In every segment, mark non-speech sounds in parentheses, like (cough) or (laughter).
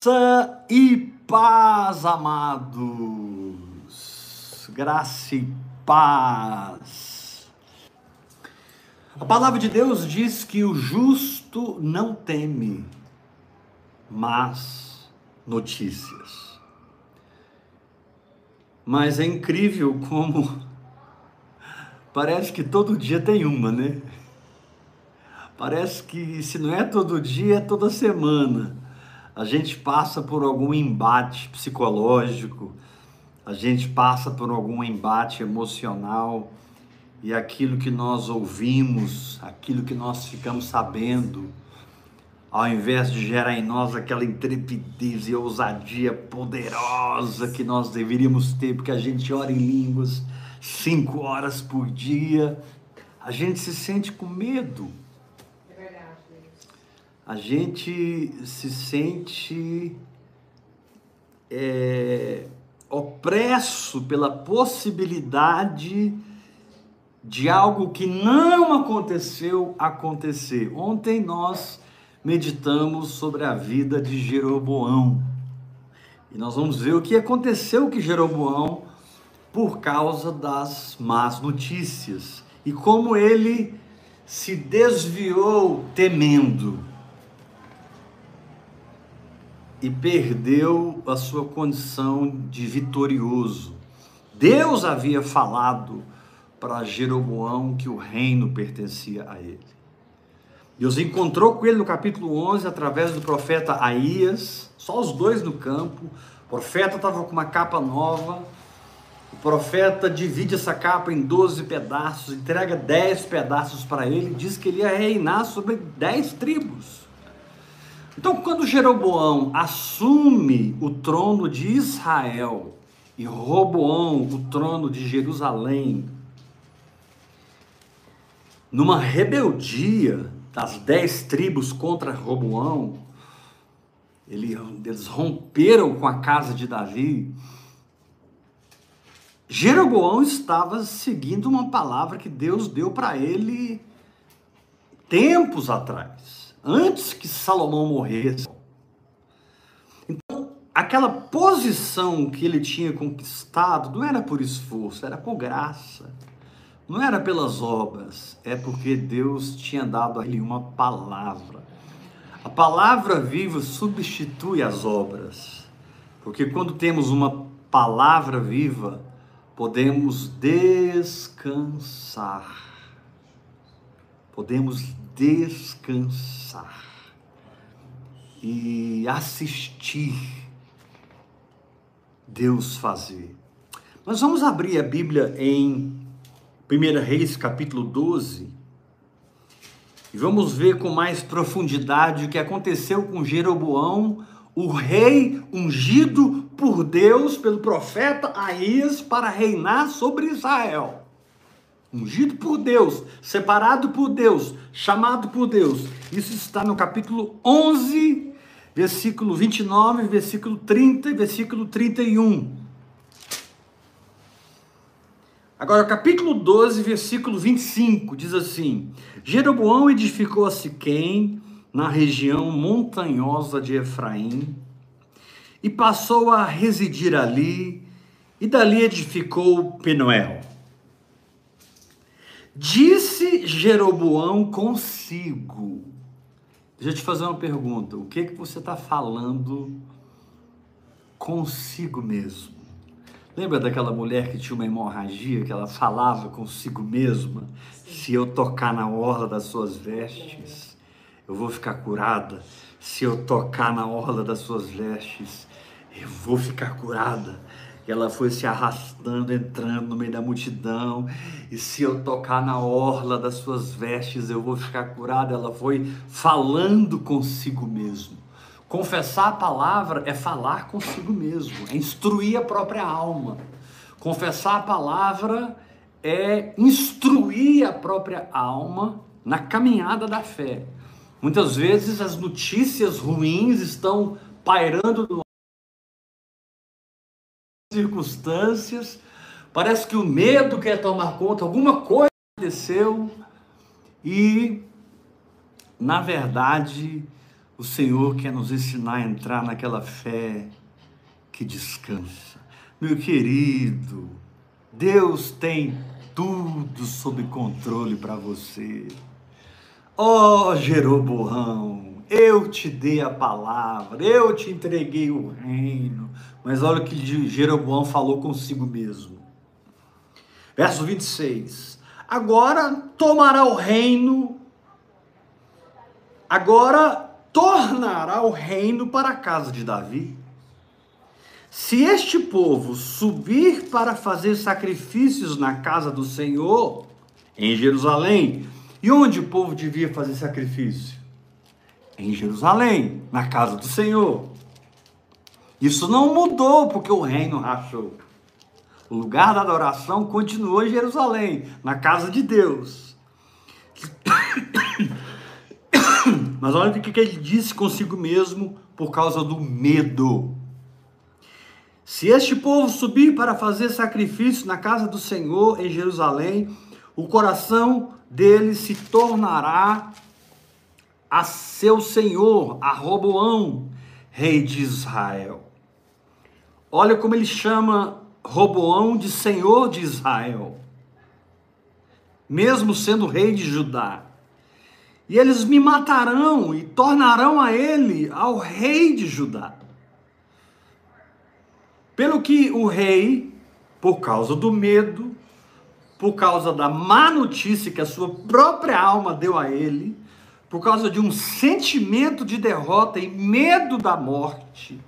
Graça e paz, amados. Graça e paz. A palavra de Deus diz que o justo não teme, mas notícias. Mas é incrível como (laughs) parece que todo dia tem uma, né? Parece que se não é todo dia, é toda semana a gente passa por algum embate psicológico, a gente passa por algum embate emocional e aquilo que nós ouvimos, aquilo que nós ficamos sabendo, ao invés de gerar em nós aquela intrepidez e ousadia poderosa que nós deveríamos ter, porque a gente ora em línguas cinco horas por dia, a gente se sente com medo a gente se sente é, opresso pela possibilidade de algo que não aconteceu acontecer. Ontem nós meditamos sobre a vida de Jeroboão. E nós vamos ver o que aconteceu com Jeroboão por causa das más notícias e como ele se desviou temendo e perdeu a sua condição de vitorioso. Deus havia falado para Jeroboão que o reino pertencia a ele. Deus encontrou com ele no capítulo 11 através do profeta Aías, só os dois no campo. O profeta estava com uma capa nova. O profeta divide essa capa em 12 pedaços, entrega 10 pedaços para ele, diz que ele ia reinar sobre 10 tribos. Então, quando Jeroboão assume o trono de Israel e Roboão o trono de Jerusalém, numa rebeldia das dez tribos contra Roboão, eles romperam com a casa de Davi. Jeroboão estava seguindo uma palavra que Deus deu para ele tempos atrás antes que Salomão morresse. Então, aquela posição que ele tinha conquistado não era por esforço, era por graça. Não era pelas obras, é porque Deus tinha dado a ele uma palavra. A palavra viva substitui as obras. Porque quando temos uma palavra viva, podemos descansar. Podemos descansar e assistir Deus fazer. Nós vamos abrir a Bíblia em 1 Reis capítulo 12 e vamos ver com mais profundidade o que aconteceu com Jeroboão, o rei ungido por Deus, pelo profeta Aías, para reinar sobre Israel ungido por Deus, separado por Deus, chamado por Deus. Isso está no capítulo 11, versículo 29, versículo 30 e versículo 31. Agora, capítulo 12, versículo 25, diz assim: Jeroboão edificou a Siquém, na região montanhosa de Efraim, e passou a residir ali, e dali edificou Penuel. Disse Jeroboão consigo. Deixa eu te fazer uma pergunta. O que que você está falando consigo mesmo? Lembra daquela mulher que tinha uma hemorragia, que ela falava consigo mesma? Se eu tocar na orla das suas vestes, eu vou ficar curada. Se eu tocar na orla das suas vestes, eu vou ficar curada ela foi se arrastando, entrando no meio da multidão, e se eu tocar na orla das suas vestes, eu vou ficar curada. Ela foi falando consigo mesmo. Confessar a palavra é falar consigo mesmo, é instruir a própria alma. Confessar a palavra é instruir a própria alma na caminhada da fé. Muitas vezes as notícias ruins estão pairando no circunstâncias, parece que o medo quer tomar conta, alguma coisa aconteceu e, na verdade, o Senhor quer nos ensinar a entrar naquela fé que descansa. Meu querido, Deus tem tudo sob controle para você. Ó oh, Jeroboão, eu te dei a palavra, eu te entreguei o reino. Mas olha o que Jeroboão falou consigo mesmo. Verso 26. Agora tomará o reino, agora tornará o reino para a casa de Davi. Se este povo subir para fazer sacrifícios na casa do Senhor, em Jerusalém, e onde o povo devia fazer sacrifício? Em Jerusalém, na casa do Senhor. Isso não mudou porque o reino rachou. O lugar da adoração continuou em Jerusalém, na casa de Deus. (coughs) Mas olha o que ele disse consigo mesmo por causa do medo. Se este povo subir para fazer sacrifício na casa do Senhor em Jerusalém, o coração dele se tornará a seu senhor, a Roboão, rei de Israel. Olha como ele chama Roboão de senhor de Israel, mesmo sendo rei de Judá. E eles me matarão e tornarão a ele ao rei de Judá. Pelo que o rei, por causa do medo, por causa da má notícia que a sua própria alma deu a ele, por causa de um sentimento de derrota e medo da morte,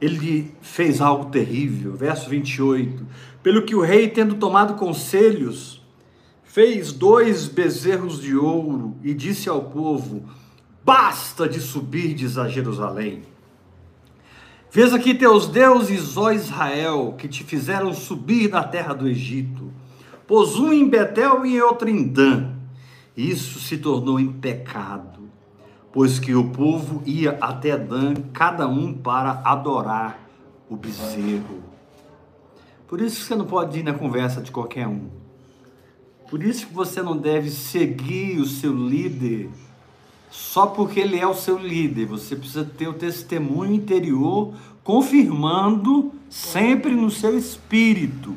ele fez algo terrível. Verso 28. Pelo que o rei, tendo tomado conselhos, fez dois bezerros de ouro e disse ao povo: Basta de subirdes a Jerusalém. Vês aqui teus deuses, ó Israel, que te fizeram subir da terra do Egito. Pôs um em Betel e outro em Dan. Isso se tornou em pecado, pois que o povo ia até Dan, cada um para adorar o bezerro. Por isso que você não pode ir na conversa de qualquer um. Por isso que você não deve seguir o seu líder só porque ele é o seu líder. Você precisa ter o testemunho interior confirmando sempre no seu espírito.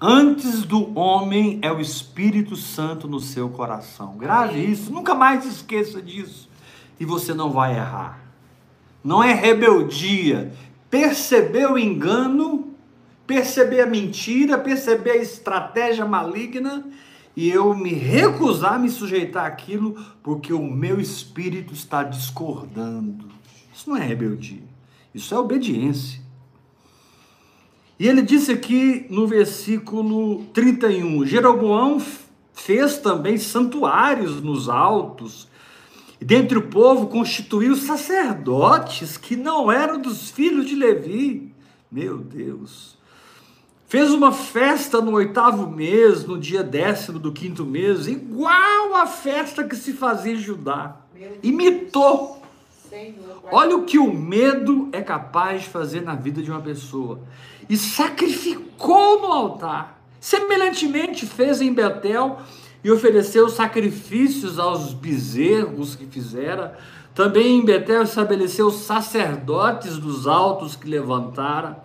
Antes do homem é o Espírito Santo no seu coração. Grave isso, nunca mais esqueça disso. E você não vai errar. Não é rebeldia. Perceber o engano, perceber a mentira, perceber a estratégia maligna e eu me recusar a me sujeitar àquilo porque o meu espírito está discordando. Isso não é rebeldia, isso é obediência. E ele disse aqui no versículo 31: Jeroboão fez também santuários nos altos, e dentre o povo constituiu sacerdotes que não eram dos filhos de Levi. Meu Deus. Fez uma festa no oitavo mês, no dia décimo do quinto mês, igual a festa que se fazia em Judá. Imitou. Olha o que o medo é capaz de fazer na vida de uma pessoa. E sacrificou no altar. Semelhantemente fez em Betel e ofereceu sacrifícios aos bezerros que fizera. Também em Betel estabeleceu sacerdotes dos altos que levantara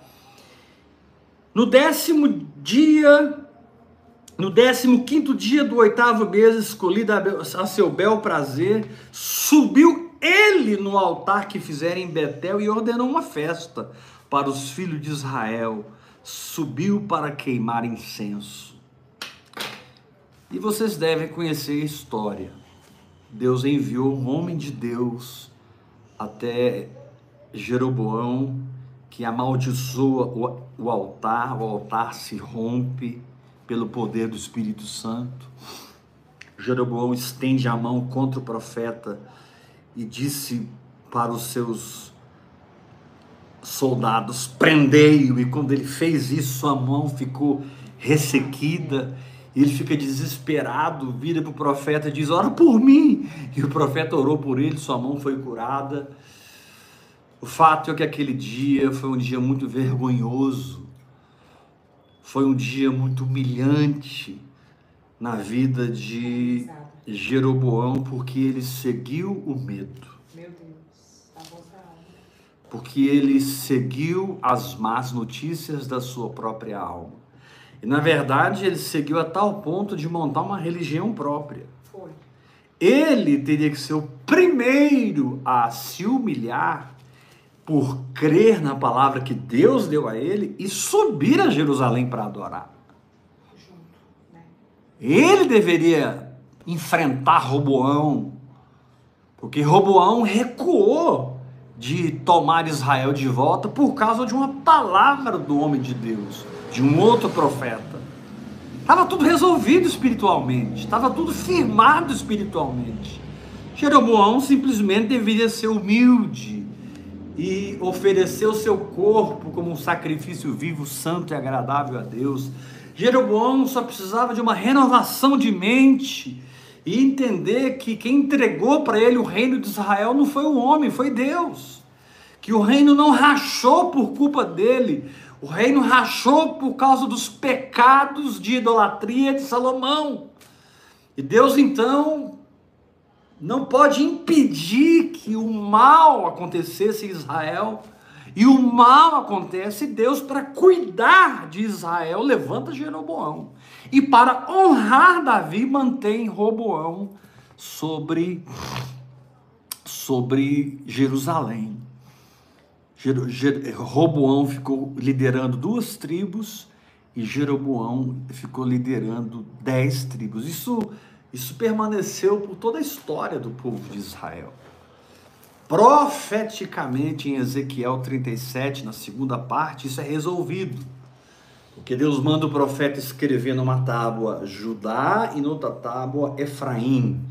no décimo dia, no décimo quinto dia do oitavo mês, escolhido a seu bel prazer, subiu ele no altar que fizeram em Betel e ordenou uma festa para os filhos de Israel. Subiu para queimar incenso. E vocês devem conhecer a história. Deus enviou um homem de Deus até Jeroboão que amaldiçoa o, altar, o altar se rompe pelo poder do Espírito Santo. Jeroboão estende a mão contra o profeta e disse para os seus soldados: prendei-o. E quando ele fez isso, sua mão ficou ressequida. Ele fica desesperado, vira para o profeta e diz: Ora por mim. E o profeta orou por ele, sua mão foi curada. O fato é que aquele dia foi um dia muito vergonhoso, foi um dia muito humilhante na vida de Jeroboão porque ele seguiu o medo. Meu Deus. Tá bom pra alma. Porque ele seguiu as más notícias da sua própria alma. E na verdade ele seguiu a tal ponto de montar uma religião própria. Foi. Ele teria que ser o primeiro a se humilhar por crer na palavra que Deus deu a ele e subir a Jerusalém para adorar. Né? Ele deveria enfrentar Roboão, porque Roboão recuou de tomar Israel de volta por causa de uma palavra do homem de Deus, de um outro profeta. Estava tudo resolvido espiritualmente, estava tudo firmado espiritualmente. Jeroboão simplesmente deveria ser humilde e oferecer o seu corpo como um sacrifício vivo, santo e agradável a Deus. Jeroboão só precisava de uma renovação de mente e entender que quem entregou para ele o reino de Israel não foi o homem, foi Deus. Que o reino não rachou por culpa dele, o reino rachou por causa dos pecados de idolatria de Salomão. E Deus então não pode impedir que o mal acontecesse em Israel. E o mal acontece, Deus, para cuidar de Israel, levanta Jeroboão. E para honrar Davi, mantém Roboão sobre, sobre Jerusalém. Jer, Jer, Roboão ficou liderando duas tribos e Jeroboão ficou liderando dez tribos. Isso, isso permaneceu por toda a história do povo de Israel. Profeticamente em Ezequiel 37, na segunda parte, isso é resolvido. Porque Deus manda o profeta escrever numa tábua Judá e noutra tábua Efraim.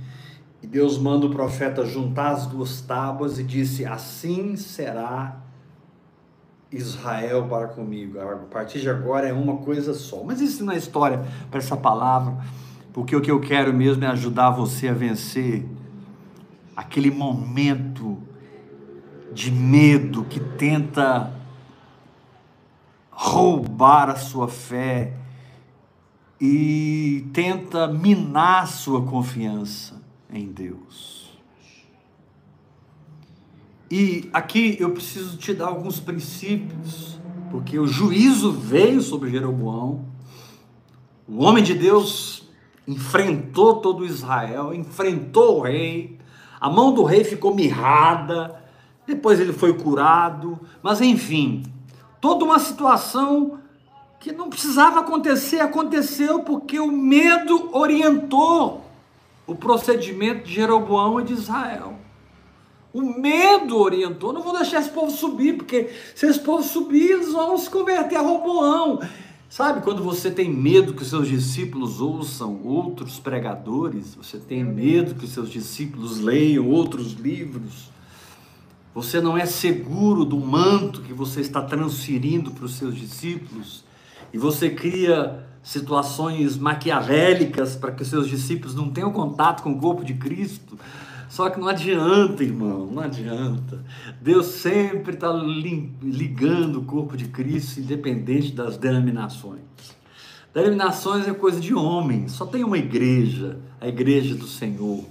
E Deus manda o profeta juntar as duas tábuas e disse: Assim será Israel para comigo. A partir de agora é uma coisa só. Mas isso não é história para essa palavra, porque o que eu quero mesmo é ajudar você a vencer aquele momento de medo que tenta roubar a sua fé e tenta minar sua confiança em Deus. E aqui eu preciso te dar alguns princípios, porque o juízo veio sobre Jeroboão. O homem de Deus enfrentou todo Israel, enfrentou o rei. A mão do rei ficou mirrada, depois ele foi curado, mas enfim, toda uma situação que não precisava acontecer, aconteceu porque o medo orientou o procedimento de Jeroboão e de Israel. O medo orientou, não vou deixar esse povo subir, porque se esse povo subir, eles vão se converter a Roboão. Sabe quando você tem medo que os seus discípulos ouçam outros pregadores, você tem medo que os seus discípulos leiam outros livros, você não é seguro do manto que você está transferindo para os seus discípulos, e você cria situações maquiavélicas para que os seus discípulos não tenham contato com o corpo de Cristo. Só que não adianta, irmão, não adianta. Deus sempre está ligando o corpo de Cristo, independente das denominações. Denominações é coisa de homem, só tem uma igreja, a igreja do Senhor.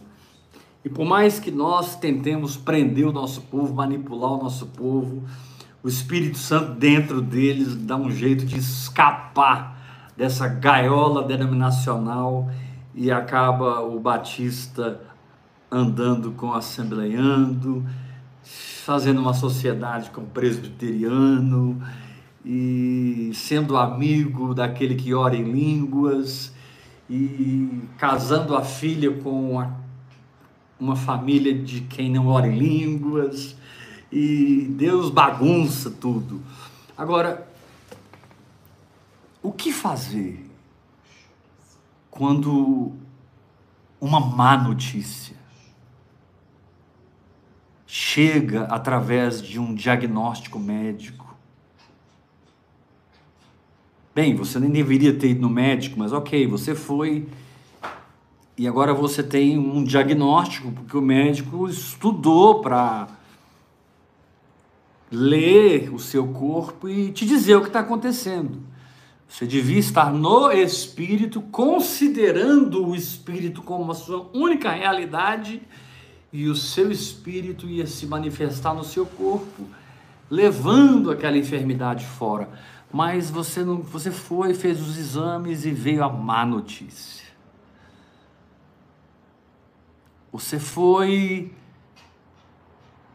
E por mais que nós tentemos prender o nosso povo, manipular o nosso povo, o Espírito Santo dentro deles dá um jeito de escapar dessa gaiola denominacional e acaba o batista andando com o assembleiando, fazendo uma sociedade com o presbiteriano e sendo amigo daquele que ora em línguas e casando a filha com a uma família de quem não ora em línguas, e Deus bagunça tudo. Agora, o que fazer quando uma má notícia chega através de um diagnóstico médico? Bem, você nem deveria ter ido no médico, mas ok, você foi e agora você tem um diagnóstico, porque o médico estudou para ler o seu corpo e te dizer o que está acontecendo. Você devia estar no Espírito, considerando o Espírito como a sua única realidade, e o seu Espírito ia se manifestar no seu corpo, levando aquela enfermidade fora. Mas você não, você foi, fez os exames e veio a má notícia. Você foi,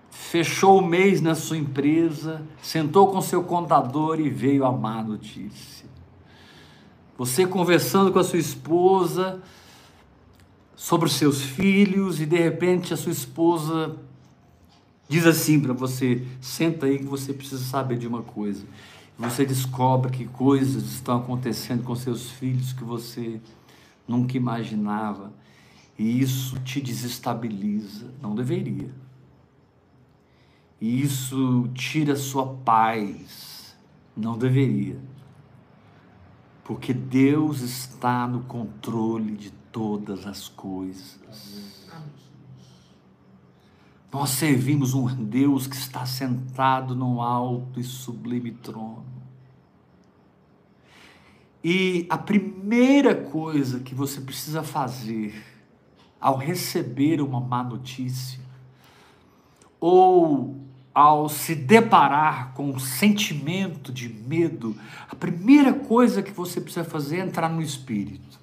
fechou o mês na sua empresa, sentou com seu contador e veio a má notícia. Você conversando com a sua esposa sobre os seus filhos e de repente a sua esposa diz assim para você: senta aí que você precisa saber de uma coisa. Você descobre que coisas estão acontecendo com seus filhos que você nunca imaginava e isso te desestabiliza. Não deveria. E isso tira sua paz. Não deveria porque Deus está no controle de todas as coisas. Nós servimos um Deus que está sentado num alto e sublime trono. E a primeira coisa que você precisa fazer ao receber uma má notícia, ou ao se deparar com um sentimento de medo, a primeira coisa que você precisa fazer é entrar no espírito.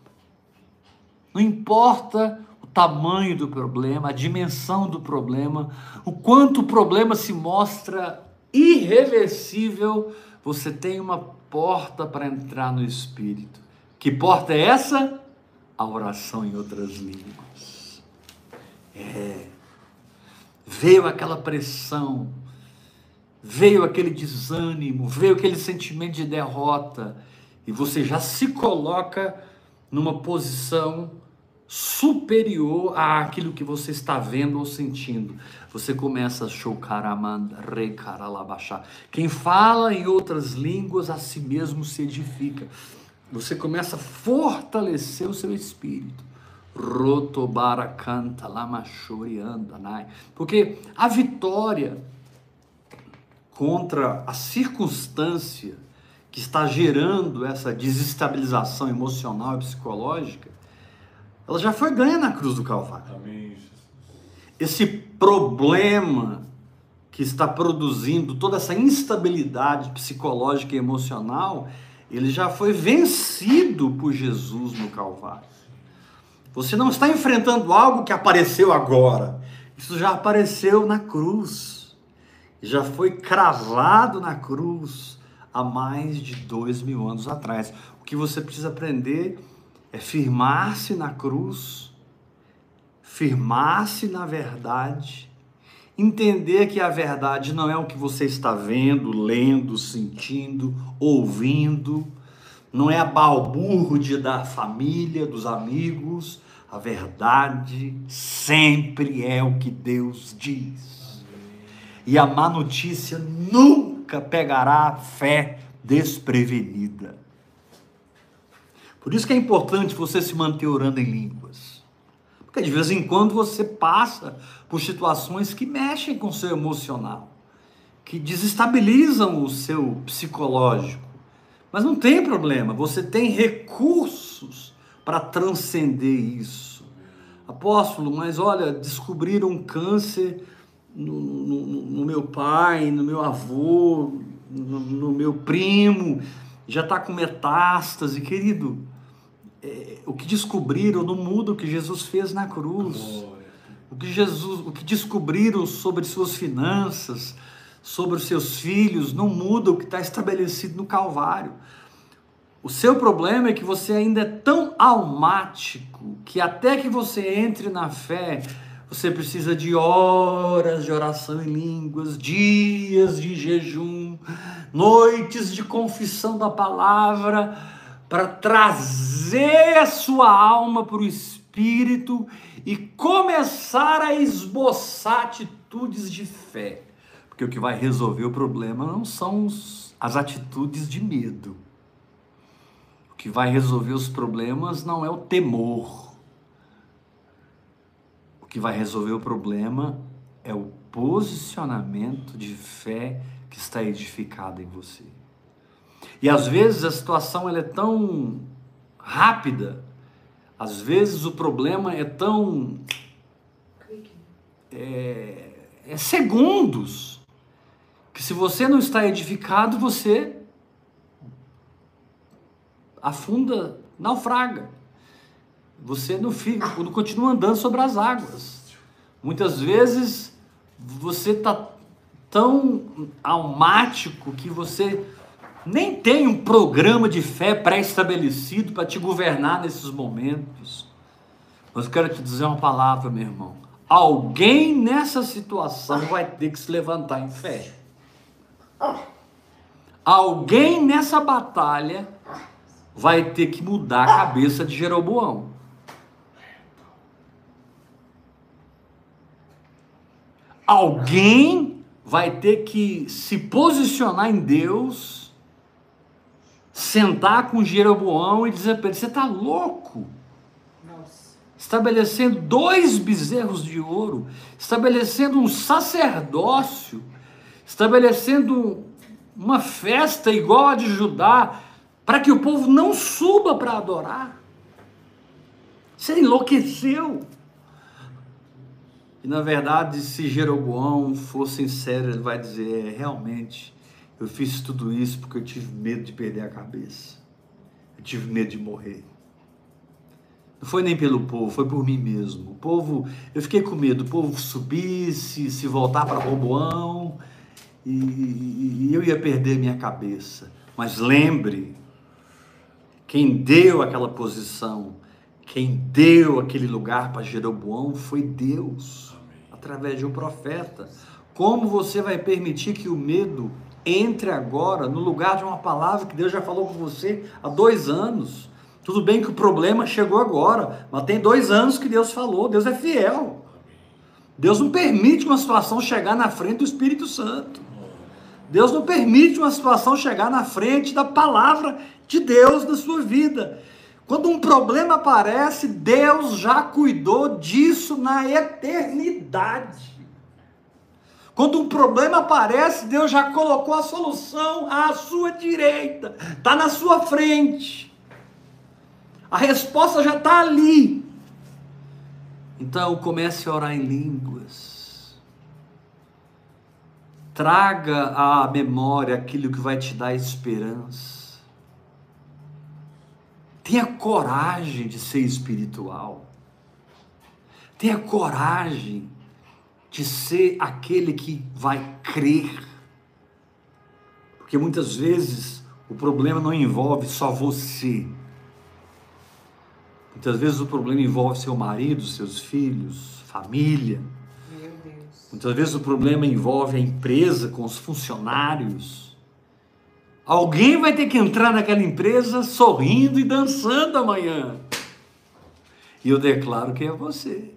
Não importa o tamanho do problema, a dimensão do problema, o quanto o problema se mostra irreversível, você tem uma porta para entrar no espírito. Que porta é essa? A oração em outras línguas. É. Veio aquela pressão, veio aquele desânimo, veio aquele sentimento de derrota, e você já se coloca numa posição superior àquilo que você está vendo ou sentindo. Você começa a chocaramanda, recaralabachar. Quem fala em outras línguas a si mesmo se edifica. Você começa a fortalecer o seu espírito. Rotobara canta, andanai. Porque a vitória contra a circunstância que está gerando essa desestabilização emocional e psicológica, ela já foi ganha na cruz do Calvário. Amém. Esse problema que está produzindo toda essa instabilidade psicológica e emocional, ele já foi vencido por Jesus no Calvário. Você não está enfrentando algo que apareceu agora. Isso já apareceu na cruz já foi cravado na cruz há mais de dois mil anos atrás. O que você precisa aprender é firmar-se na cruz, firmar-se na verdade, entender que a verdade não é o que você está vendo, lendo, sentindo, ouvindo, não é a balbúrdia da família, dos amigos, a verdade sempre é o que Deus diz e a má notícia nunca pegará a fé desprevenida. Por isso que é importante você se manter orando em línguas. Porque de vez em quando você passa por situações que mexem com o seu emocional, que desestabilizam o seu psicológico. Mas não tem problema, você tem recursos para transcender isso. Apóstolo, mas olha, descobriram um câncer no, no, no meu pai, no meu avô, no, no meu primo, já está com metástase, querido. É, o que descobriram não muda o que Jesus fez na cruz. O que Jesus, o que descobriram sobre suas finanças, sobre os seus filhos, não muda o que está estabelecido no Calvário. O seu problema é que você ainda é tão almático que até que você entre na fé, você precisa de horas de oração em línguas, dias de jejum, noites de confissão da palavra, para trazer a sua alma para o Espírito e começar a esboçar atitudes de fé. Porque o que vai resolver o problema não são as atitudes de medo. O que vai resolver os problemas não é o temor que vai resolver o problema é o posicionamento de fé que está edificado em você. E às vezes a situação ela é tão rápida, às vezes o problema é tão. É, é segundos, que se você não está edificado, você afunda, naufraga. Você não, fica, não continua andando sobre as águas. Muitas vezes você está tão almático que você nem tem um programa de fé pré-estabelecido para te governar nesses momentos. Mas eu quero te dizer uma palavra, meu irmão. Alguém nessa situação vai ter que se levantar em fé. Alguém nessa batalha vai ter que mudar a cabeça de Jeroboão. Alguém vai ter que se posicionar em Deus sentar com Jeroboão e dizer para ele: Você está louco? Nossa. Estabelecendo dois bezerros de ouro, estabelecendo um sacerdócio, estabelecendo uma festa igual a de Judá, para que o povo não suba para adorar. Você enlouqueceu. E na verdade, se Jeroboão for sincero, ele vai dizer: é, realmente, eu fiz tudo isso porque eu tive medo de perder a cabeça. Eu tive medo de morrer. Não foi nem pelo povo, foi por mim mesmo. O povo, eu fiquei com medo, o povo subisse, se voltar para Roboão, e, e, e eu ia perder minha cabeça. Mas lembre, quem deu aquela posição, quem deu aquele lugar para Jeroboão foi Deus, através de um profeta. Como você vai permitir que o medo entre agora no lugar de uma palavra que Deus já falou com você há dois anos. Tudo bem que o problema chegou agora, mas tem dois anos que Deus falou, Deus é fiel. Deus não permite uma situação chegar na frente do Espírito Santo. Deus não permite uma situação chegar na frente da palavra de Deus na sua vida. Quando um problema aparece, Deus já cuidou disso na eternidade. Quando um problema aparece, Deus já colocou a solução à sua direita, está na sua frente. A resposta já está ali. Então comece a orar em línguas. Traga à memória aquilo que vai te dar esperança. Tenha coragem de ser espiritual. Tenha coragem de ser aquele que vai crer. Porque muitas vezes o problema não envolve só você. Muitas vezes o problema envolve seu marido, seus filhos, família. Muitas vezes o problema envolve a empresa com os funcionários. Alguém vai ter que entrar naquela empresa sorrindo e dançando amanhã. E eu declaro que é você.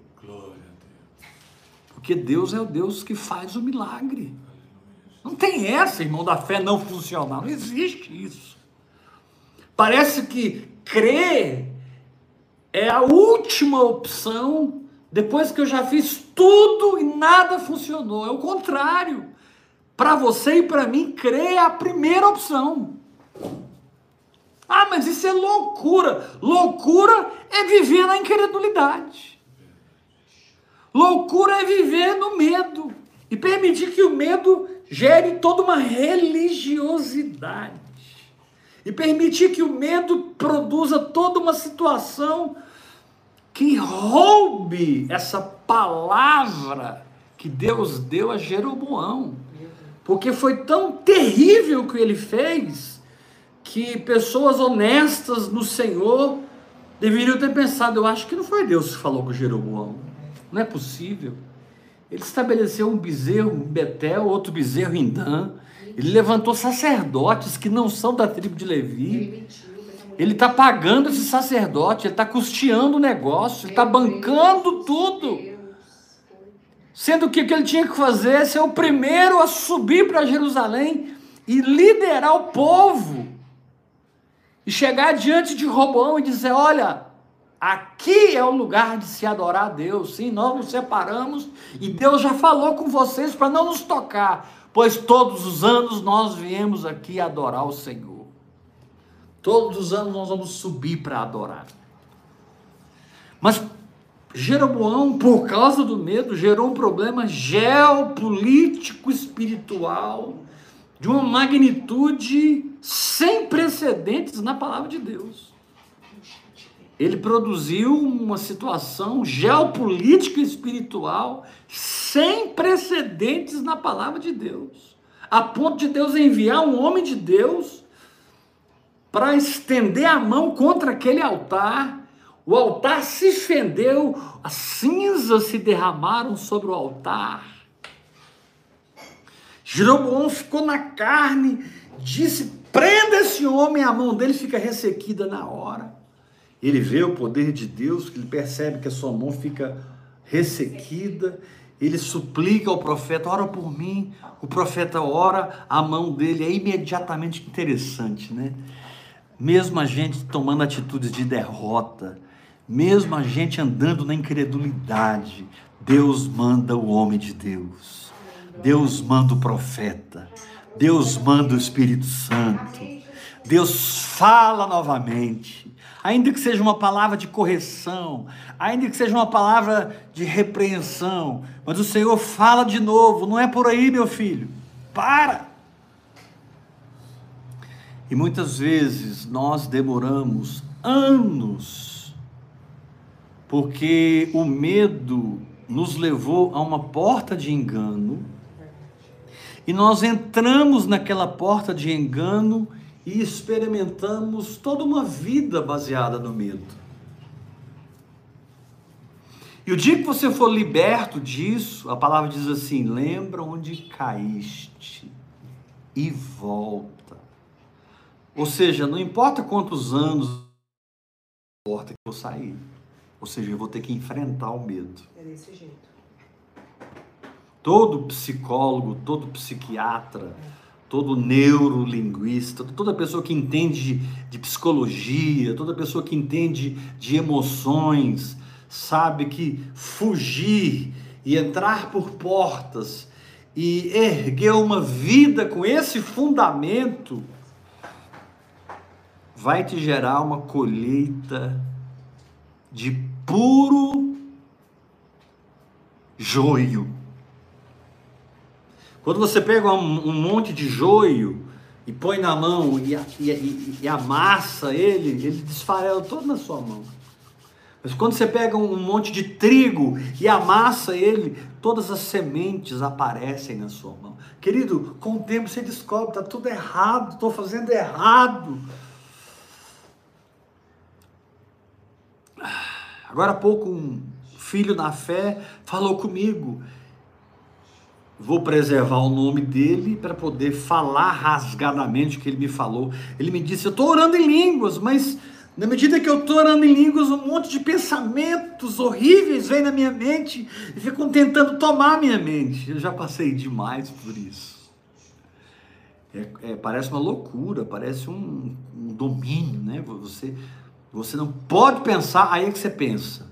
Porque Deus é o Deus que faz o milagre. Não tem essa, irmão, da fé não funcionar. Não existe isso. Parece que crer é a última opção depois que eu já fiz tudo e nada funcionou. É o contrário. Para você e para mim, crer é a primeira opção. Ah, mas isso é loucura. Loucura é viver na incredulidade. Loucura é viver no medo e permitir que o medo gere toda uma religiosidade. E permitir que o medo produza toda uma situação que roube essa palavra que Deus deu a Jeroboão. Porque foi tão terrível o que ele fez que pessoas honestas no Senhor deveriam ter pensado: eu acho que não foi Deus que falou com Jeroboão. Não é possível. Ele estabeleceu um bezerro em Betel, outro bezerro em Dan. Ele levantou sacerdotes que não são da tribo de Levi. Ele está pagando esse sacerdote, ele está custeando o negócio, ele está bancando tudo. Sendo que o que ele tinha que fazer é ser o primeiro a subir para Jerusalém e liderar o povo. E chegar diante de Roboão e dizer: Olha, Aqui é o lugar de se adorar a Deus. Sim, nós nos separamos e Deus já falou com vocês para não nos tocar, pois todos os anos nós viemos aqui adorar o Senhor. Todos os anos nós vamos subir para adorar. Mas Jeroboão, por causa do medo, gerou um problema geopolítico espiritual de uma magnitude sem precedentes na palavra de Deus. Ele produziu uma situação geopolítica espiritual sem precedentes na palavra de Deus, a ponto de Deus enviar um homem de Deus para estender a mão contra aquele altar. O altar se fendeu, as cinzas se derramaram sobre o altar. Jeroboão ficou na carne, disse: prenda esse homem, a mão dele fica ressequida na hora. Ele vê o poder de Deus, ele percebe que a sua mão fica ressequida, ele suplica ao profeta, ora por mim. O profeta ora, a mão dele é imediatamente interessante, né? Mesmo a gente tomando atitudes de derrota, mesmo a gente andando na incredulidade, Deus manda o homem de Deus. Deus manda o profeta. Deus manda o Espírito Santo. Deus fala novamente. Ainda que seja uma palavra de correção, ainda que seja uma palavra de repreensão, mas o Senhor fala de novo, não é por aí, meu filho. Para! E muitas vezes nós demoramos anos, porque o medo nos levou a uma porta de engano, e nós entramos naquela porta de engano e experimentamos toda uma vida baseada no medo. E o dia que você for liberto disso, a palavra diz assim: lembra onde caíste e volta. Ou seja, não importa quantos anos importa que eu sair. Ou seja, eu vou ter que enfrentar o medo. É desse jeito. Todo psicólogo, todo psiquiatra, todo neurolinguista, toda pessoa que entende de psicologia, toda pessoa que entende de emoções, sabe que fugir e entrar por portas e erguer uma vida com esse fundamento vai te gerar uma colheita de puro joio. Quando você pega um, um monte de joio e põe na mão e, e, e, amassa ele, ele desfarela todo na sua mão. Mas quando você pega um monte de trigo e amassa ele, todas as sementes aparecem na sua mão. Querido, com o tempo você descobre, está tudo errado, estou fazendo errado. Agora há pouco um filho na fé falou comigo. Vou preservar o nome dele para poder falar rasgadamente o que ele me falou. Ele me disse: Eu estou orando em línguas, mas na medida que eu estou orando em línguas, um monte de pensamentos horríveis vem na minha mente e ficam tentando tomar minha mente. Eu já passei demais por isso. É, é, parece uma loucura, parece um, um domínio, né? Você você não pode pensar, aí é que você pensa.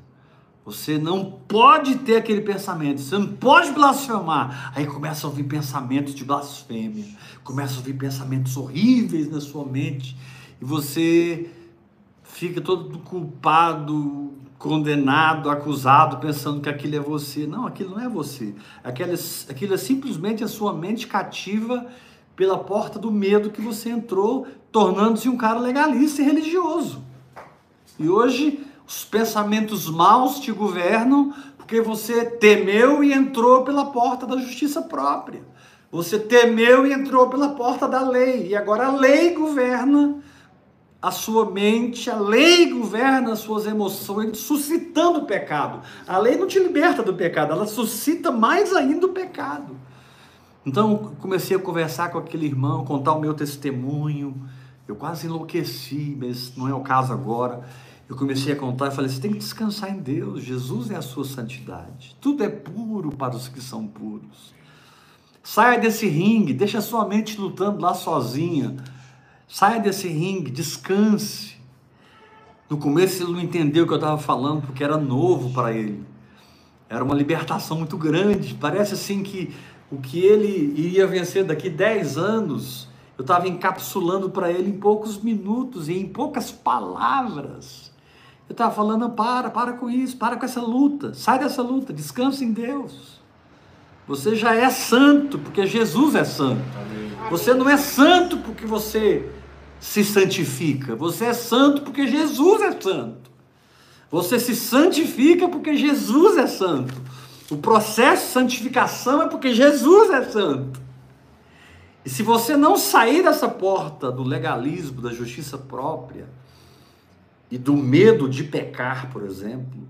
Você não pode ter aquele pensamento, você não pode blasfemar. Aí começa a ouvir pensamentos de blasfêmia, começa a ouvir pensamentos horríveis na sua mente, e você fica todo culpado, condenado, acusado, pensando que aquilo é você. Não, aquilo não é você. Aquilo, aquilo é simplesmente a sua mente cativa pela porta do medo que você entrou, tornando-se um cara legalista e religioso. E hoje os pensamentos maus te governam porque você temeu e entrou pela porta da justiça própria. Você temeu e entrou pela porta da lei. E agora a lei governa a sua mente, a lei governa as suas emoções, suscitando o pecado. A lei não te liberta do pecado, ela suscita mais ainda o pecado. Então, comecei a conversar com aquele irmão, contar o meu testemunho. Eu quase enlouqueci, mas não é o caso agora eu comecei a contar e falei: você tem que descansar em Deus, Jesus é a sua santidade, tudo é puro para os que são puros. Saia desse ringue, deixa a sua mente lutando lá sozinha. Saia desse ringue, descanse. No começo ele não entendeu o que eu estava falando porque era novo para ele. Era uma libertação muito grande. Parece assim que o que ele iria vencer daqui 10 anos, Eu estava encapsulando para ele em poucos minutos e em poucas palavras. Eu estava falando: para, para com isso, para com essa luta, sai dessa luta, descansa em Deus. Você já é santo, porque Jesus é santo. Você não é santo porque você se santifica, você é santo porque Jesus é santo. Você se santifica porque Jesus é santo. O processo de santificação é porque Jesus é santo. E se você não sair dessa porta do legalismo, da justiça própria e do medo de pecar, por exemplo,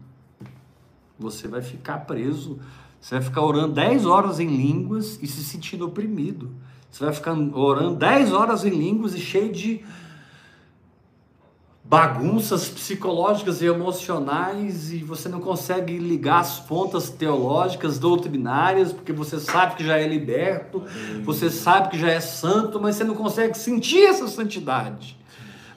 você vai ficar preso. Você vai ficar orando 10 horas em línguas e se sentindo oprimido. Você vai ficar orando 10 horas em línguas e cheio de bagunças psicológicas e emocionais e você não consegue ligar as pontas teológicas, doutrinárias, porque você sabe que já é liberto, você sabe que já é santo, mas você não consegue sentir essa santidade.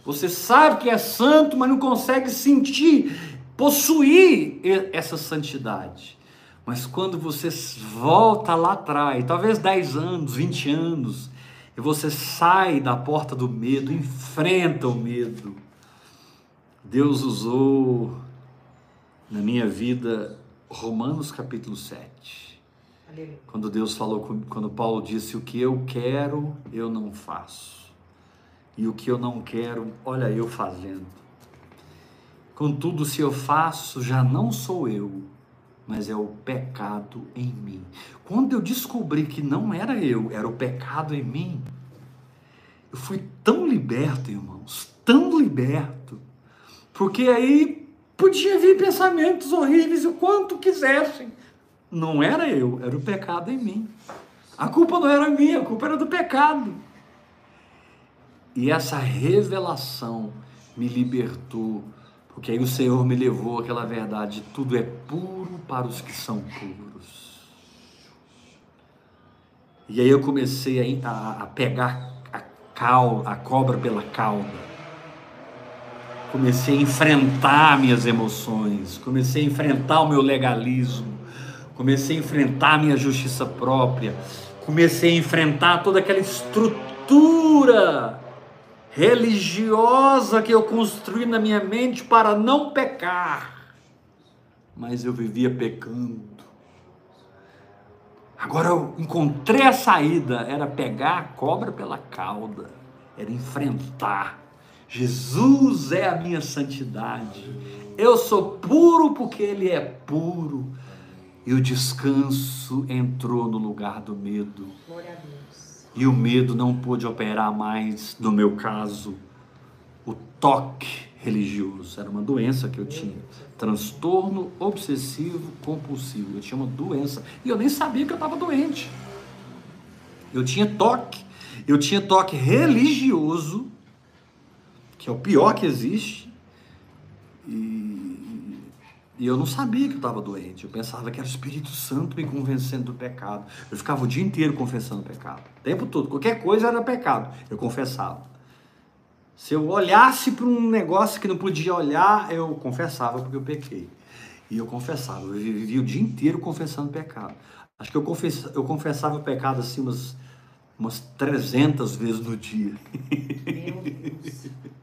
Você sabe que é santo, mas não consegue sentir, possuir essa santidade. Mas quando você volta lá atrás, talvez 10 anos, 20 anos, e você sai da porta do medo, enfrenta o medo, Deus usou na minha vida Romanos capítulo 7. Quando Deus falou, quando Paulo disse: O que eu quero, eu não faço. E o que eu não quero, olha eu fazendo. Contudo, se eu faço, já não sou eu, mas é o pecado em mim. Quando eu descobri que não era eu, era o pecado em mim, eu fui tão liberto, irmãos, tão liberto porque aí podia vir pensamentos horríveis o quanto quisessem. Não era eu, era o pecado em mim. A culpa não era minha, a culpa era do pecado. E essa revelação me libertou, porque aí o Senhor me levou àquela verdade: tudo é puro para os que são puros. E aí eu comecei a, a pegar a, cal, a cobra pela cauda comecei a enfrentar minhas emoções, comecei a enfrentar o meu legalismo, comecei a enfrentar a minha justiça própria, comecei a enfrentar toda aquela estrutura religiosa que eu construí na minha mente para não pecar, mas eu vivia pecando. Agora eu encontrei a saída, era pegar a cobra pela cauda, era enfrentar Jesus é a minha santidade. Eu sou puro porque Ele é puro. E o descanso entrou no lugar do medo. E o medo não pôde operar mais, no meu caso, o toque religioso. Era uma doença que eu tinha. Transtorno obsessivo compulsivo. Eu tinha uma doença. E eu nem sabia que eu estava doente. Eu tinha toque. Eu tinha toque religioso que é o pior que existe. E, e eu não sabia que eu estava doente. Eu pensava que era o Espírito Santo me convencendo do pecado. Eu ficava o dia inteiro confessando o pecado. O tempo todo. Qualquer coisa era pecado. Eu confessava. Se eu olhasse para um negócio que não podia olhar, eu confessava porque eu pequei. E eu confessava. Eu vivia o dia inteiro confessando pecado. Acho que eu, eu confessava o pecado assim umas, umas 300 vezes no dia. Meu Deus (laughs)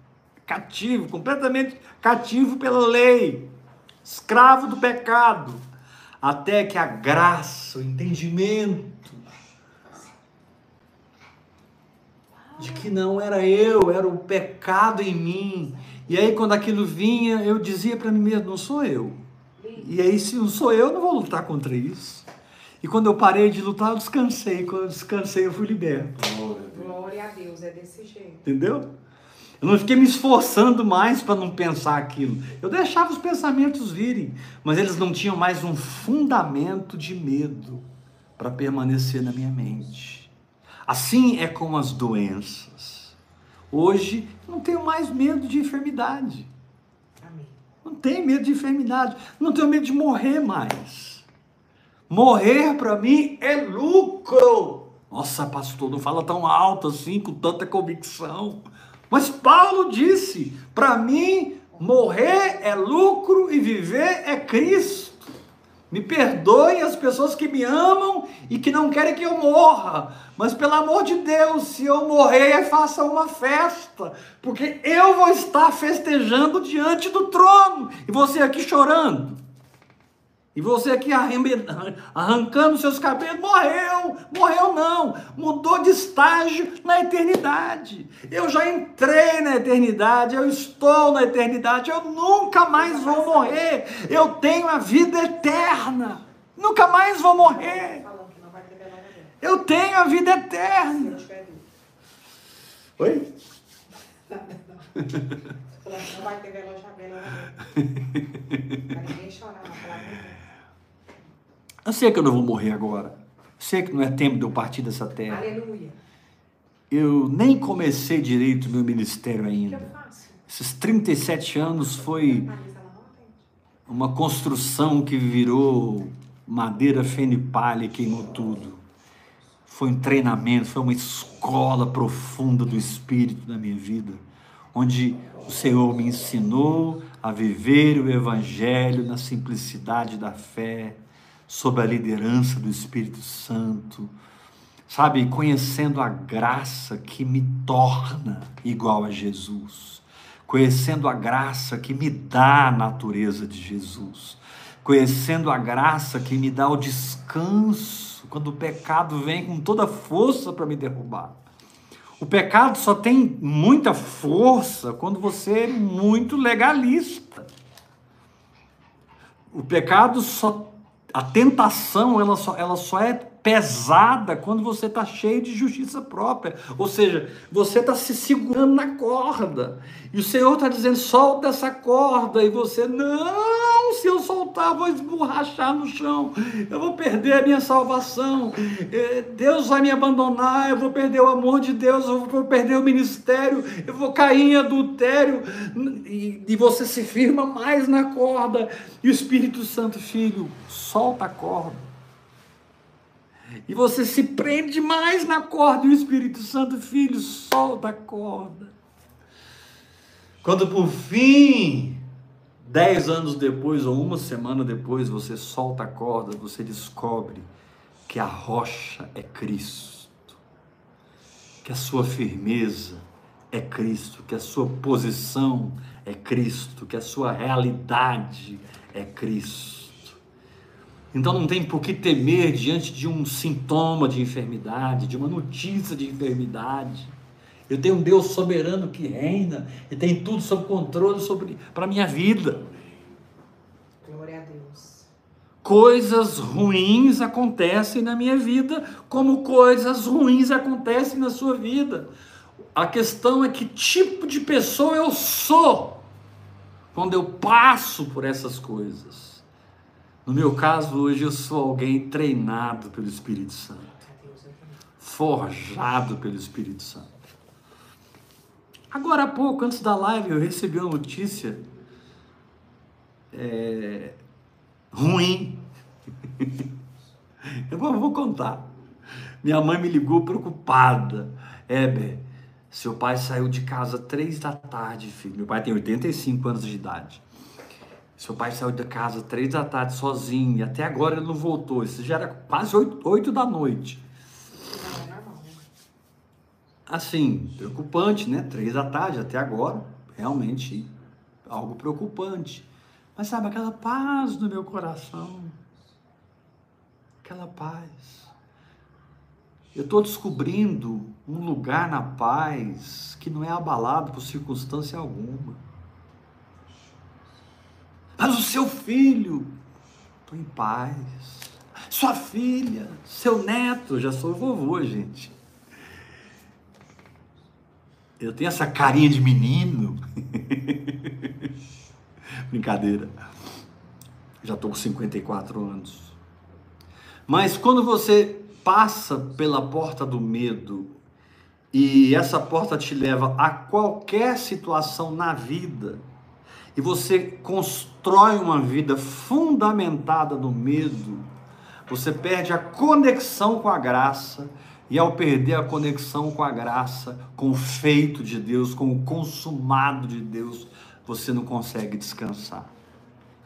cativo, completamente cativo pela lei, escravo do pecado, até que a graça, o entendimento de que não era eu, era o pecado em mim. E aí quando aquilo vinha, eu dizia para mim mesmo, não sou eu. E aí se não sou eu, eu não vou lutar contra isso. E quando eu parei de lutar, eu descansei. Quando eu descansei, eu fui liberto. Glória a Deus, é desse jeito. Entendeu? Eu não fiquei me esforçando mais para não pensar aquilo. Eu deixava os pensamentos virem, mas eles não tinham mais um fundamento de medo para permanecer na minha mente. Assim é com as doenças. Hoje não tenho mais medo de enfermidade. Não tenho medo de enfermidade. Não tenho medo de morrer mais. Morrer para mim é lucro. Nossa, pastor, não fala tão alto assim, com tanta convicção. Mas Paulo disse: para mim, morrer é lucro e viver é Cristo. Me perdoem as pessoas que me amam e que não querem que eu morra. Mas pelo amor de Deus, se eu morrer, faça uma festa, porque eu vou estar festejando diante do trono e você aqui chorando. E você aqui arrancando seus cabelos, morreu, morreu não, mudou de estágio na eternidade. Eu já entrei na eternidade, eu estou na eternidade, eu nunca mais vou morrer. Eu tenho a vida eterna, nunca mais vou morrer. Eu tenho a vida eterna. Oi? Não vai ter relógio aberto. ninguém (laughs) chorar, eu sei que eu não vou morrer agora. Sei que não é tempo de eu partir dessa terra. Aleluia. Eu nem comecei direito meu ministério ainda. Esses 37 anos foi uma construção que virou madeira, feno e palha e queimou tudo. Foi um treinamento, foi uma escola profunda do Espírito na minha vida, onde o Senhor me ensinou a viver o Evangelho na simplicidade da fé, sob a liderança do Espírito Santo, sabe, conhecendo a graça que me torna igual a Jesus, conhecendo a graça que me dá a natureza de Jesus, conhecendo a graça que me dá o descanso quando o pecado vem com toda força para me derrubar. O pecado só tem muita força quando você é muito legalista. O pecado só a tentação ela só, ela só é pesada quando você está cheio de justiça própria. Ou seja, você está se segurando na corda. E o Senhor está dizendo: solta essa corda. E você, não, se eu soltar, vou esborrachar no chão. Eu vou perder a minha salvação. É, Deus vai me abandonar. Eu vou perder o amor de Deus. Eu vou perder o ministério. Eu vou cair em adultério. E, e você se firma mais na corda. E o Espírito Santo, filho, solta a corda e você se prende mais na corda e o Espírito Santo, filho, solta a corda. Quando por fim, dez anos depois ou uma semana depois, você solta a corda, você descobre que a rocha é Cristo, que a sua firmeza é Cristo, que a sua posição é Cristo, que a sua realidade é Cristo. Então não tem por que temer diante de um sintoma de enfermidade, de uma notícia de enfermidade. Eu tenho um Deus soberano que reina e tem tudo sob controle sobre para a minha vida. Glória a Deus. Coisas ruins acontecem na minha vida, como coisas ruins acontecem na sua vida. A questão é que tipo de pessoa eu sou quando eu passo por essas coisas. No meu caso, hoje eu sou alguém treinado pelo Espírito Santo, forjado pelo Espírito Santo. Agora há pouco, antes da live, eu recebi uma notícia é, ruim. (laughs) eu vou, contar. Minha mãe me ligou preocupada. Heber, seu pai saiu de casa três da tarde, filho. Meu pai tem 85 anos de idade. Seu pai saiu da casa três da tarde sozinho e até agora ele não voltou. Isso já era quase oito, oito da noite. Assim, preocupante, né? Três da tarde até agora, realmente algo preocupante. Mas sabe, aquela paz no meu coração, aquela paz. Eu estou descobrindo um lugar na paz que não é abalado por circunstância alguma. Mas o seu filho, estou em paz. Sua filha, seu neto, já sou vovô, gente. Eu tenho essa carinha de menino. (laughs) Brincadeira. Já estou com 54 anos. Mas quando você passa pela porta do medo e essa porta te leva a qualquer situação na vida, e você constrói uma vida fundamentada no medo, você perde a conexão com a graça, e ao perder a conexão com a graça, com o feito de Deus, com o consumado de Deus, você não consegue descansar.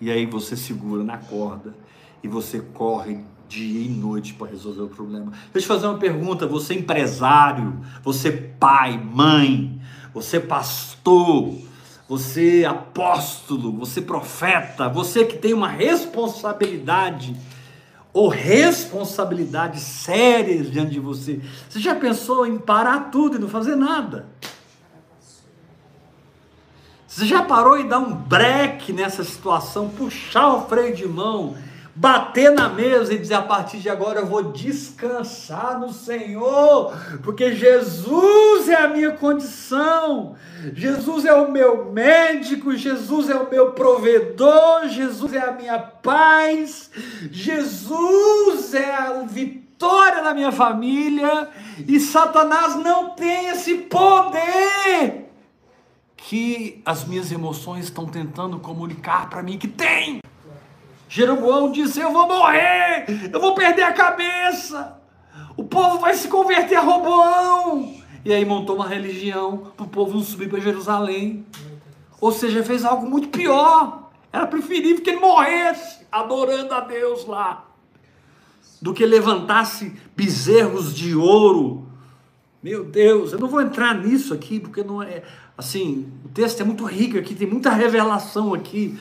E aí você segura na corda e você corre dia e noite para resolver o problema. Deixa eu te fazer uma pergunta: você é empresário, você é pai, mãe, você é pastor, você apóstolo, você profeta, você que tem uma responsabilidade ou responsabilidades sérias diante de você. Você já pensou em parar tudo e não fazer nada? Você já parou e dar um break nessa situação, puxar o freio de mão bater na mesa e dizer: a partir de agora eu vou descansar no Senhor, porque Jesus é a minha condição, Jesus é o meu médico, Jesus é o meu provedor, Jesus é a minha paz, Jesus é a vitória da minha família, e Satanás não tem esse poder. Que as minhas emoções estão tentando comunicar para mim que tem. Jeroboão disse: Eu vou morrer, eu vou perder a cabeça, o povo vai se converter a Roboão. E aí montou uma religião para o povo não subir para Jerusalém. Ou seja, fez algo muito pior. Era preferível que ele morresse adorando a Deus lá, do que levantasse bezerros de ouro. Meu Deus, eu não vou entrar nisso aqui, porque não é. Assim, o texto é muito rico aqui, tem muita revelação aqui.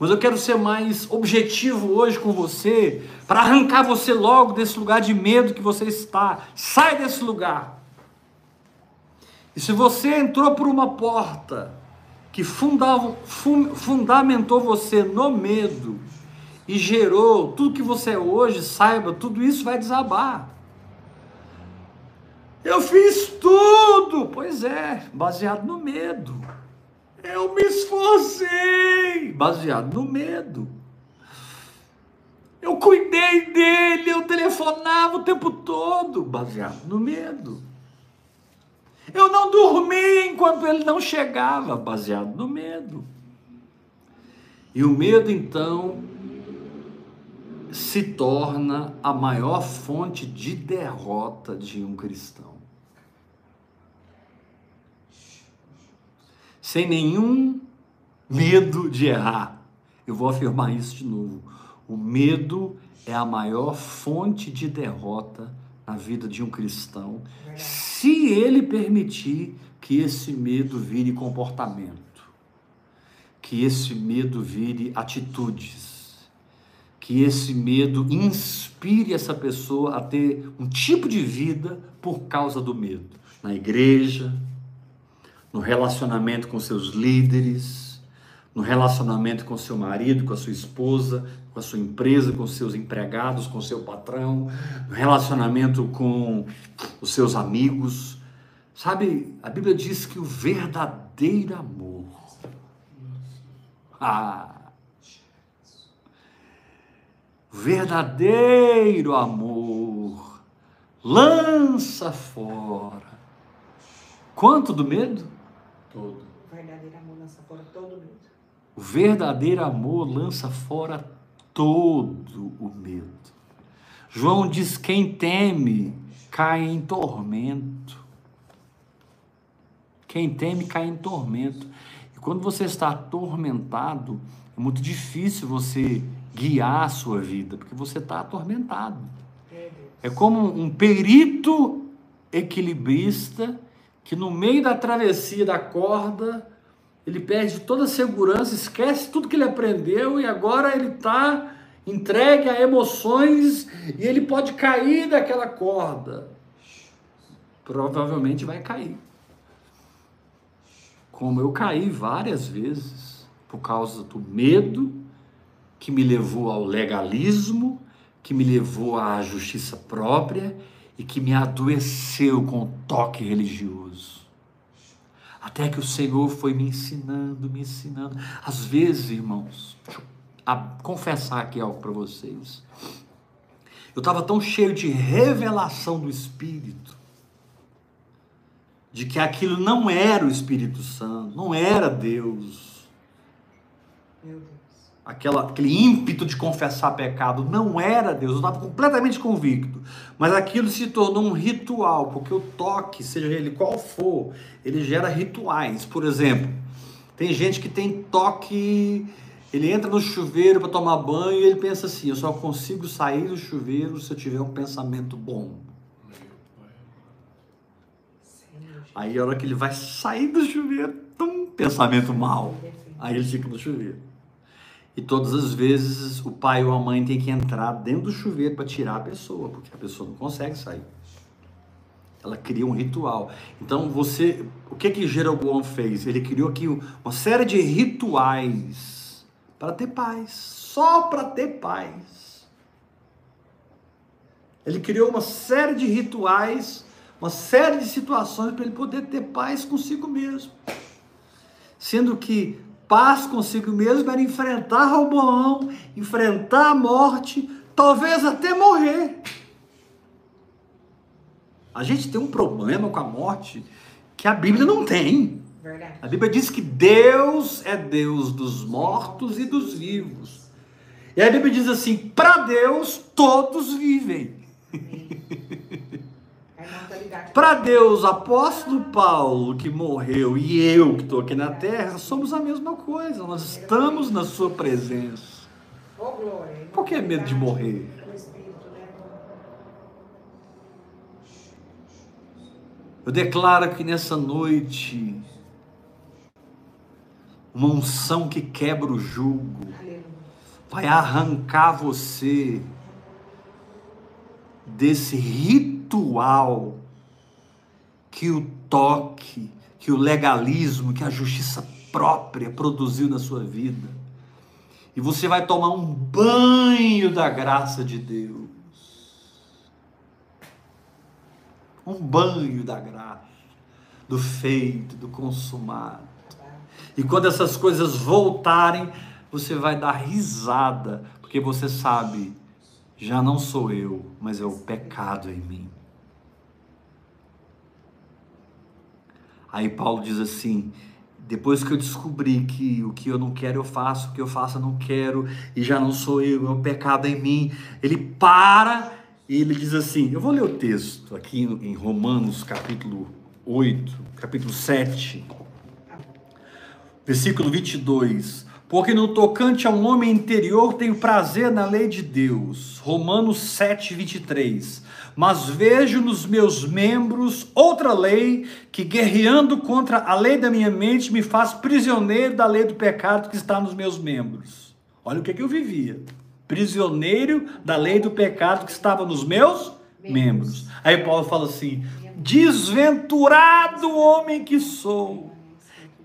Mas eu quero ser mais objetivo hoje com você, para arrancar você logo desse lugar de medo que você está. Sai desse lugar. E se você entrou por uma porta que fundava, fundamentou você no medo e gerou tudo que você é hoje, saiba, tudo isso vai desabar. Eu fiz tudo, pois é, baseado no medo. Eu me esforcei, baseado no medo. Eu cuidei dele, eu telefonava o tempo todo, baseado no medo. Eu não dormi enquanto ele não chegava, baseado no medo. E o medo, então, se torna a maior fonte de derrota de um cristão. Sem nenhum medo de errar. Eu vou afirmar isso de novo. O medo é a maior fonte de derrota na vida de um cristão, se ele permitir que esse medo vire comportamento, que esse medo vire atitudes, que esse medo inspire essa pessoa a ter um tipo de vida por causa do medo. Na igreja, no relacionamento com seus líderes, no relacionamento com seu marido, com a sua esposa, com a sua empresa, com seus empregados, com seu patrão, no relacionamento com os seus amigos. Sabe, a Bíblia diz que o verdadeiro amor. Ah, verdadeiro amor lança fora. Quanto do medo? Todo. O verdadeiro amor lança fora todo medo. O verdadeiro amor lança fora todo o medo. João diz: quem teme cai em tormento. Quem teme cai em tormento. E quando você está atormentado, é muito difícil você guiar a sua vida, porque você está atormentado. É como um perito equilibrista que no meio da travessia da corda, ele perde toda a segurança, esquece tudo que ele aprendeu e agora ele está entregue a emoções e ele pode cair daquela corda. Provavelmente vai cair. Como eu caí várias vezes por causa do medo que me levou ao legalismo, que me levou à justiça própria e que me adoeceu com o toque religioso. Até que o Senhor foi me ensinando, me ensinando. Às vezes, irmãos, deixa eu confessar aqui algo para vocês. Eu estava tão cheio de revelação do Espírito, de que aquilo não era o Espírito Santo, não era Deus. Meu Deus aquela, aquele ímpeto de confessar pecado não era Deus, eu estava completamente convicto, mas aquilo se tornou um ritual, porque o toque, seja ele qual for, ele gera rituais. Por exemplo, tem gente que tem toque Ele entra no chuveiro para tomar banho e ele pensa assim: eu só consigo sair do chuveiro se eu tiver um pensamento bom. Aí a hora que ele vai sair do chuveiro, um pensamento mal. Aí ele fica no chuveiro. E todas as vezes o pai ou a mãe tem que entrar dentro do chuveiro para tirar a pessoa, porque a pessoa não consegue sair. Ela cria um ritual. Então você, o que que Jeroboão fez? Ele criou aqui uma série de rituais para ter paz, só para ter paz. Ele criou uma série de rituais, uma série de situações para ele poder ter paz consigo mesmo. Sendo que paz consigo mesmo era enfrentar Roboão, enfrentar a morte, talvez até morrer. A gente tem um problema com a morte que a Bíblia não tem. Verdade. A Bíblia diz que Deus é Deus dos mortos e dos vivos. E a Bíblia diz assim: para Deus todos vivem. (laughs) para Deus, apóstolo Paulo que morreu e eu que estou aqui na terra, somos a mesma coisa. Nós estamos na Sua presença. Por que medo de morrer? Eu declaro que nessa noite, uma unção que quebra o jugo, vai arrancar você desse ritual que o toque, que o legalismo, que a justiça própria produziu na sua vida. E você vai tomar um banho da graça de Deus. um banho da graça, do feito, do consumado. E quando essas coisas voltarem, você vai dar risada, porque você sabe, já não sou eu, mas é o pecado em mim. Aí Paulo diz assim: depois que eu descobri que o que eu não quero eu faço, o que eu faço eu não quero, e já não sou eu, é o pecado em mim, ele para e ele diz assim: eu vou ler o texto aqui em Romanos, capítulo 8, capítulo 7, versículo 22. Porque no tocante ao homem interior tenho prazer na lei de Deus. Romanos 7, 23. Mas vejo nos meus membros outra lei que, guerreando contra a lei da minha mente, me faz prisioneiro da lei do pecado que está nos meus membros. Olha o que, que eu vivia prisioneiro da lei do pecado que estava nos meus membros. Aí Paulo fala assim: desventurado homem que sou,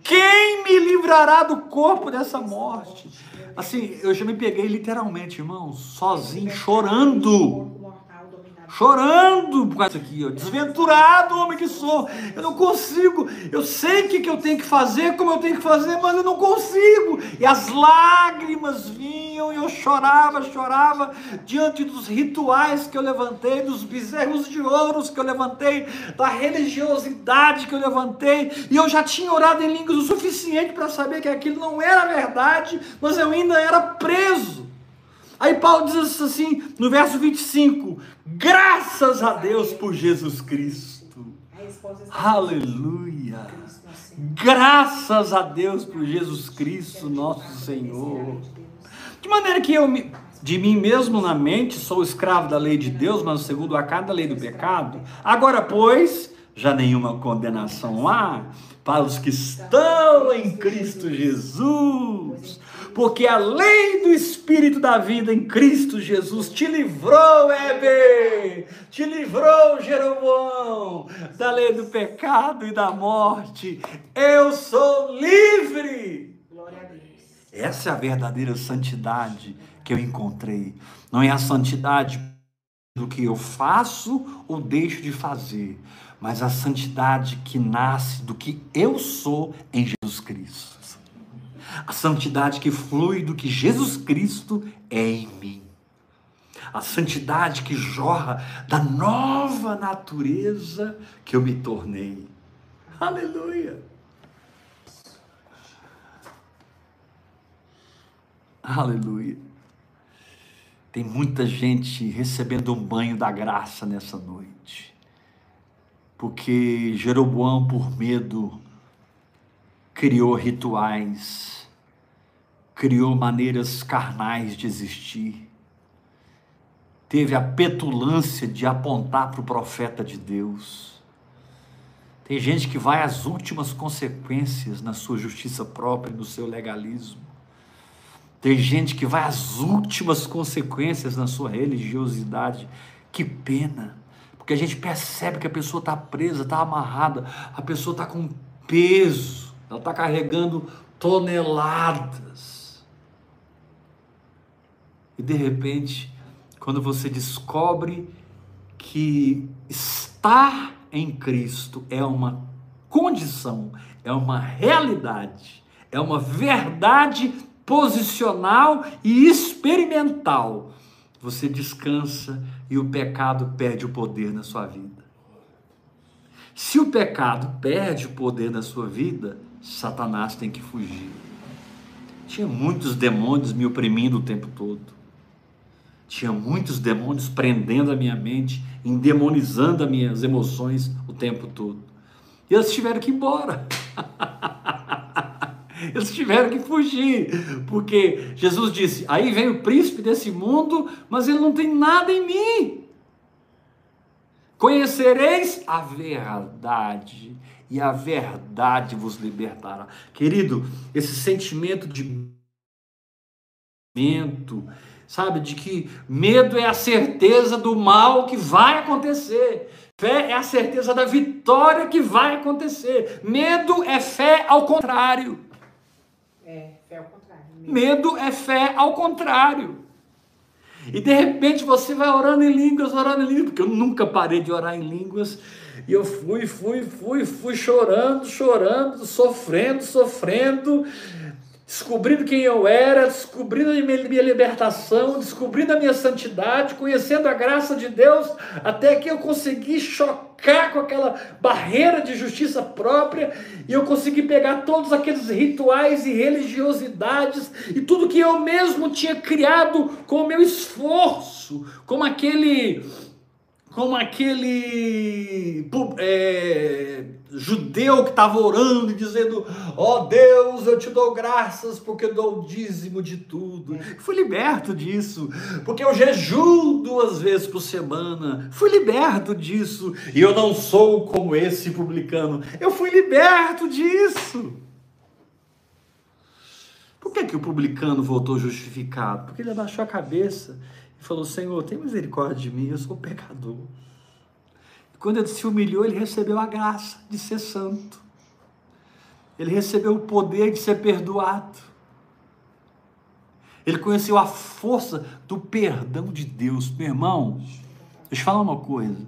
quem me livrará do corpo dessa morte? Assim, eu já me peguei literalmente, irmão, sozinho, chorando chorando por causa aqui, ó, desventurado homem que sou, eu não consigo, eu sei o que, que eu tenho que fazer, como eu tenho que fazer, mas eu não consigo, e as lágrimas vinham, e eu chorava, chorava, diante dos rituais que eu levantei, dos bezerros de ouros que eu levantei, da religiosidade que eu levantei, e eu já tinha orado em línguas o suficiente para saber que aquilo não era verdade, mas eu ainda era preso, Aí Paulo diz assim no verso 25: graças a Deus por Jesus Cristo. Aleluia. Graças a Deus por Jesus Cristo, nosso Senhor. De maneira que eu, de mim mesmo na mente, sou escravo da lei de Deus, mas segundo a cada lei do pecado. Agora, pois, já nenhuma condenação há para os que estão em Cristo Jesus porque a lei do Espírito da vida em Cristo Jesus te livrou, Heber, te livrou, Jeroboão, da lei do pecado e da morte. Eu sou livre. Glória a Deus. Essa é a verdadeira santidade que eu encontrei. Não é a santidade do que eu faço ou deixo de fazer, mas a santidade que nasce do que eu sou em Jesus Cristo a santidade que flui do que Jesus Cristo é em mim. A santidade que jorra da nova natureza que eu me tornei. Aleluia! Aleluia! Tem muita gente recebendo um banho da graça nessa noite. Porque Jeroboão, por medo, criou rituais criou maneiras carnais de existir, teve a petulância de apontar para o profeta de Deus. Tem gente que vai às últimas consequências na sua justiça própria, no seu legalismo. Tem gente que vai às últimas consequências na sua religiosidade. Que pena, porque a gente percebe que a pessoa está presa, está amarrada, a pessoa está com peso, ela está carregando toneladas. E de repente, quando você descobre que estar em Cristo é uma condição, é uma realidade, é uma verdade posicional e experimental, você descansa e o pecado perde o poder na sua vida. Se o pecado perde o poder na sua vida, Satanás tem que fugir. Tinha muitos demônios me oprimindo o tempo todo. Tinha muitos demônios prendendo a minha mente, endemonizando as minhas emoções o tempo todo. E eles tiveram que ir embora. (laughs) Eles tiveram que fugir, porque Jesus disse: Aí vem o príncipe desse mundo, mas ele não tem nada em mim. Conhecereis a verdade, e a verdade vos libertará. Querido, esse sentimento de sabe, de que medo é a certeza do mal que vai acontecer. Fé é a certeza da vitória que vai acontecer. Medo é fé ao contrário. É, fé ao contrário. Medo é fé ao contrário. E de repente você vai orando em línguas, orando em línguas, porque eu nunca parei de orar em línguas. E eu fui, fui, fui, fui chorando, chorando, sofrendo, sofrendo, descobrindo quem eu era, descobrindo a minha libertação, descobrindo a minha santidade, conhecendo a graça de Deus, até que eu consegui chocar com aquela barreira de justiça própria e eu consegui pegar todos aqueles rituais e religiosidades e tudo que eu mesmo tinha criado com o meu esforço, como aquele como aquele é, judeu que estava orando e dizendo: Ó oh Deus, eu te dou graças porque dou o dízimo de tudo. Fui liberto disso, porque eu jejuo duas vezes por semana. Fui liberto disso, e eu não sou como esse publicano. Eu fui liberto disso. Por que, que o publicano voltou justificado? Porque ele abaixou a cabeça falou: Senhor, tem misericórdia de mim, eu sou pecador. Quando ele se humilhou, ele recebeu a graça de ser santo. Ele recebeu o poder de ser perdoado. Ele conheceu a força do perdão de Deus. Meu irmão, deixa eu falar uma coisa.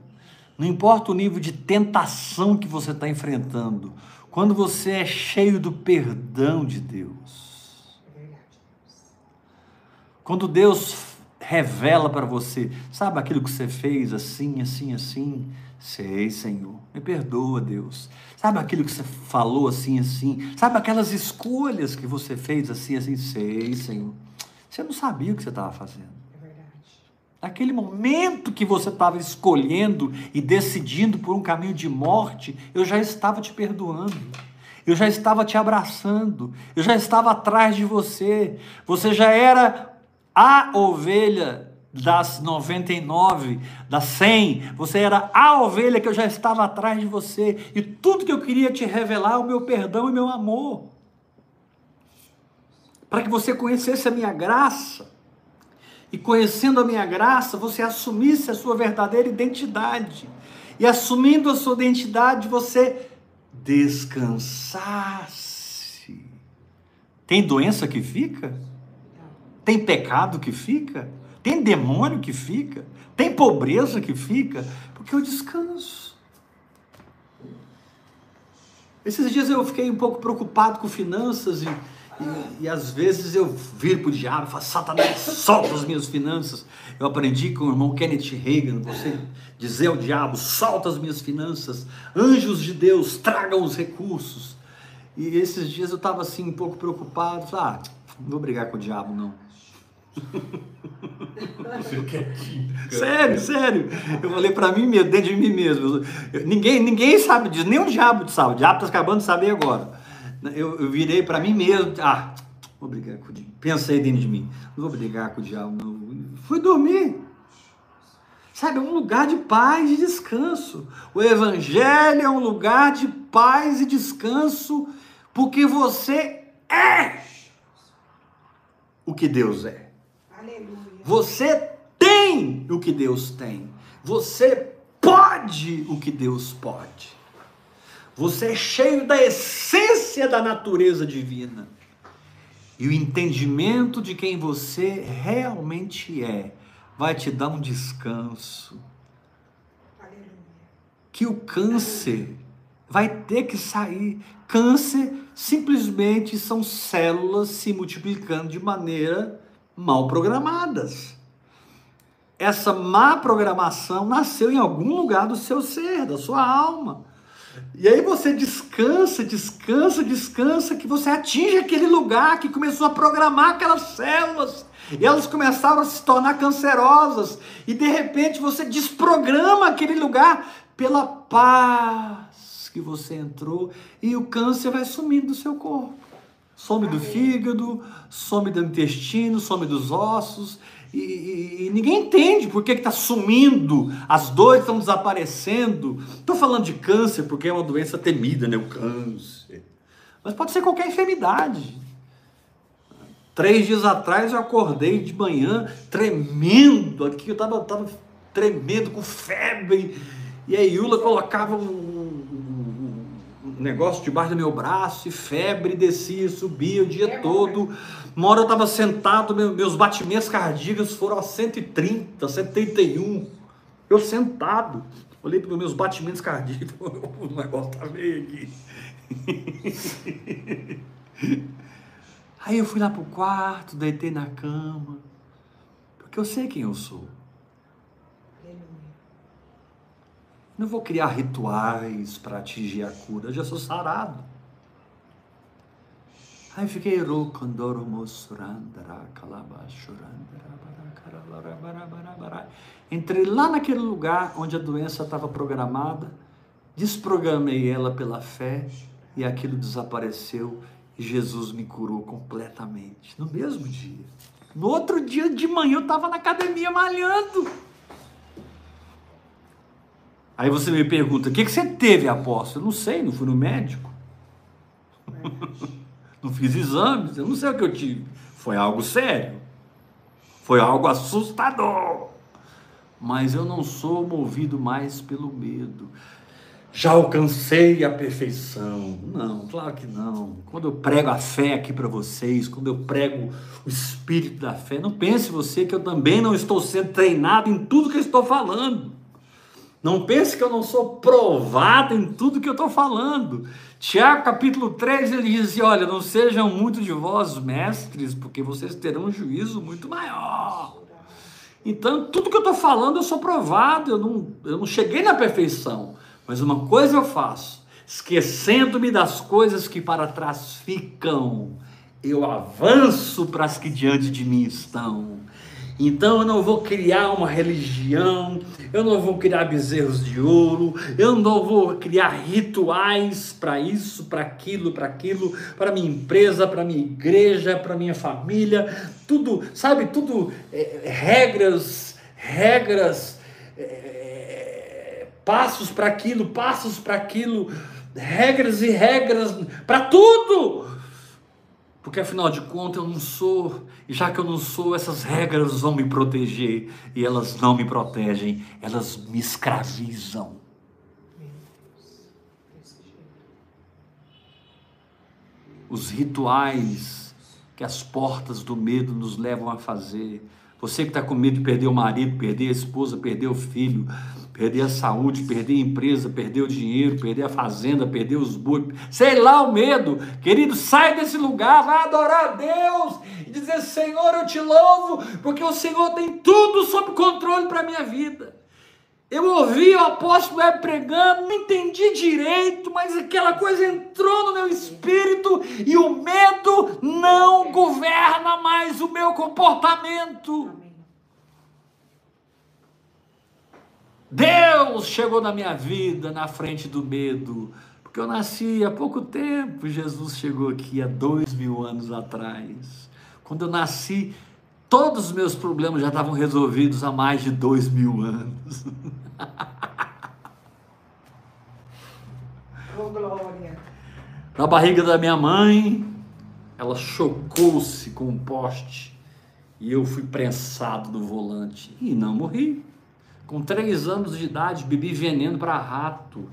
Não importa o nível de tentação que você está enfrentando, quando você é cheio do perdão de Deus, quando Deus revela para você, sabe aquilo que você fez assim, assim, assim? Sei, Senhor, me perdoa, Deus. Sabe aquilo que você falou assim, assim? Sabe aquelas escolhas que você fez assim, assim? Sei, Senhor. Você não sabia o que você estava fazendo. É verdade. Naquele momento que você estava escolhendo e decidindo por um caminho de morte, eu já estava te perdoando. Eu já estava te abraçando. Eu já estava atrás de você. Você já era a ovelha das 99, das 100, você era a ovelha que eu já estava atrás de você, e tudo que eu queria te revelar é o meu perdão e meu amor. Para que você conhecesse a minha graça, e conhecendo a minha graça, você assumisse a sua verdadeira identidade. E assumindo a sua identidade, você descansasse. Tem doença que fica? Tem pecado que fica? Tem demônio que fica? Tem pobreza que fica? Porque eu descanso. Esses dias eu fiquei um pouco preocupado com finanças e, e, e às vezes eu viro para o diabo e falo, Satanás, solta as minhas finanças. Eu aprendi com o irmão Kenneth Reagan, você dizer ao diabo, solta as minhas finanças, anjos de Deus, tragam os recursos. E esses dias eu estava assim um pouco preocupado, falei, ah, não vou brigar com o diabo não. Sério, sério. Eu falei para mim mesmo, dentro de mim mesmo. ninguém, ninguém sabe disso, nem o diabo sabe. O diabo está acabando de saber agora. Eu, eu virei para mim mesmo, ah, Vou brigar com o diabo. Pensa aí dentro de mim. Não vou brigar com o diabo, não. Fui dormir. Sabe, é um lugar de paz e descanso. O Evangelho é um lugar de paz e descanso, porque você é o que Deus é. Aleluia. Você tem o que Deus tem. Você pode o que Deus pode. Você é cheio da essência da natureza divina. E o entendimento de quem você realmente é vai te dar um descanso. Aleluia. Que o câncer vai ter que sair. Câncer simplesmente são células se multiplicando de maneira mal programadas. Essa má programação nasceu em algum lugar do seu ser, da sua alma. E aí você descansa, descansa, descansa, que você atinge aquele lugar que começou a programar aquelas células. E elas começaram a se tornar cancerosas. E de repente você desprograma aquele lugar pela paz que você entrou. E o câncer vai sumindo do seu corpo. Some do fígado, some do intestino, some dos ossos. E, e- e ninguém entende por que está sumindo, as dores estão desaparecendo. Estou falando de câncer porque é uma doença temida, né? O câncer. Mas pode ser qualquer enfermidade. Três dias atrás eu acordei de manhã tremendo aqui, eu estava tava tremendo com febre. E a Yula colocava um negócio debaixo do meu braço e febre descia, subia o dia É, todo. Uma hora eu estava sentado, meu- meus batimentos cardíacos foram a 130, 131. Eu sentado, olhei para os meus batimentos cardíacos, (laughs) o negócio tá meio aqui. (laughs) Aí eu fui lá pro quarto, deitei na cama, porque eu sei quem eu sou. Aleluia. Não vou criar rituais para atingir a cura, eu já sou sarado. Aí fiquei Entrei lá naquele lugar onde a doença estava programada, desprogramei ela pela fé e aquilo desapareceu e Jesus me curou completamente no mesmo dia. No outro dia de manhã eu estava na academia malhando. Aí você me pergunta: o que, que você teve, apóstolo? Eu não sei, não fui no médico. (laughs) não fiz exames, eu não sei o que eu tive. Foi algo sério. Foi algo assustador. Mas eu não sou movido mais pelo medo. Já alcancei a perfeição. Não, claro que não. Quando eu prego a fé aqui para vocês, quando eu prego o espírito da fé, não pense você que eu também não estou sendo treinado em tudo que eu estou falando. Não pense que eu não sou provado em tudo que eu estou falando. Tiago capítulo 3, ele diz assim, olha, não sejam muito de vós mestres, porque vocês terão um juízo muito maior. Então, tudo que eu estou falando, eu sou provado, eu não, eu não cheguei na perfeição. Mas uma coisa eu faço, esquecendo-me das coisas que para trás ficam, eu avanço para as que diante de mim estão. Então eu não vou criar uma religião, eu não vou criar bezerros de ouro, eu não vou criar rituais para isso, para aquilo, para aquilo, para minha empresa, para minha igreja, para minha família, tudo, sabe, tudo é, regras, regras, é, passos para aquilo, passos para aquilo, regras e regras para tudo. Porque afinal de contas eu não sou, e já que eu não sou, essas regras vão me proteger, e elas não me protegem, elas me escravizam. Os rituais que as portas do medo nos levam a fazer. Você que está com medo de perder o marido, perder a esposa, perder o filho, perder a saúde, perder a empresa, perder o dinheiro, perder a fazenda, perder os bois, sei lá o medo, querido, sai desse lugar, vai adorar a Deus e dizer: Senhor, eu te louvo, porque o Senhor tem tudo sob controle para a minha vida. Eu ouvi o apóstolo pregando, não entendi direito, mas aquela coisa entrou no meu espírito e o medo não governa mais o meu comportamento. Amém. Deus chegou na minha vida na frente do medo, porque eu nasci há pouco tempo, Jesus chegou aqui há dois mil anos atrás. Quando eu nasci, todos os meus problemas já estavam resolvidos há mais de dois mil anos. Oh, (laughs) glória. Na barriga da minha mãe, ela chocou-se com um poste e eu fui prensado do volante e não morri. Com três anos de idade, bebi veneno para rato.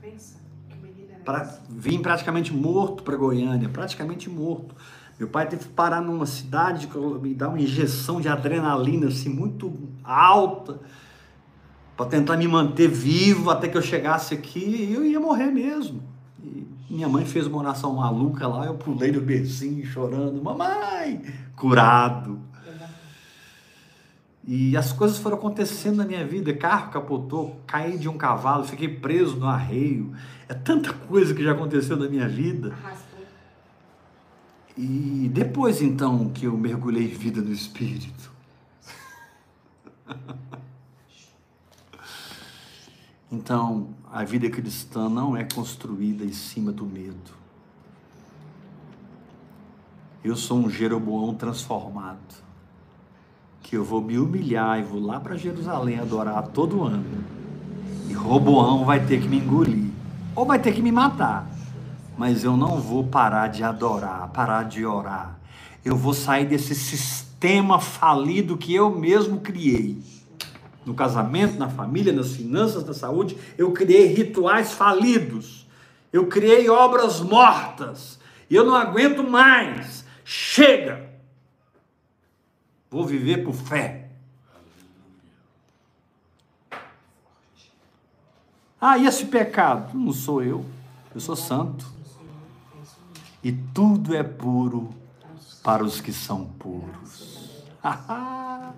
Pensa, que menina é Pra, vim praticamente morto para Goiânia, praticamente morto. Meu pai teve que parar numa cidade, me dar uma injeção de adrenalina assim muito alta para tentar me manter vivo até que eu chegasse aqui e eu ia morrer mesmo. E minha mãe fez uma oração maluca lá, eu pulei no bercinho chorando, mamãe, curado. E as coisas foram acontecendo na minha vida. Carro capotou, caí de um cavalo, fiquei preso no arreio. É tanta coisa que já aconteceu na minha vida. E depois então que eu mergulhei vida no Espírito. (laughs) Então, a vida cristã não é construída em cima do medo. Eu sou um Jeroboão transformado. Que eu vou me humilhar e vou lá para Jerusalém adorar todo ano. E Roboão vai ter que me engolir. Ou vai ter que me matar. Mas eu não vou parar de adorar, parar de orar. Eu vou sair desse sistema falido que eu mesmo criei. No casamento, na família, nas finanças, na saúde, eu criei rituais falidos. Eu criei obras mortas. E eu não aguento mais. Chega! Vou viver por fé. Ah, e esse pecado? Não sou eu. Eu sou santo. E tudo é puro para os que são puros. (laughs)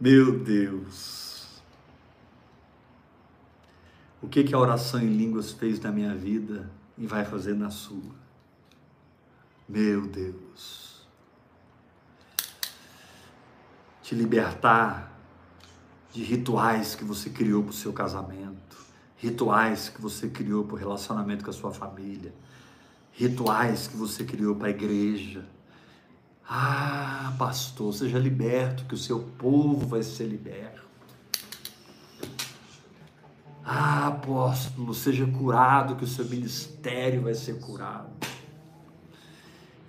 Meu Deus. O que, que a oração em línguas fez na minha vida e vai fazer na sua? Meu Deus. Te libertar de rituais que você criou para o seu casamento, rituais que você criou para o relacionamento com a sua família, rituais que você criou para a igreja. Ah, pastor, seja liberto, que o seu povo vai ser liberto. Ah, apóstolo, seja curado, que o seu ministério vai ser curado.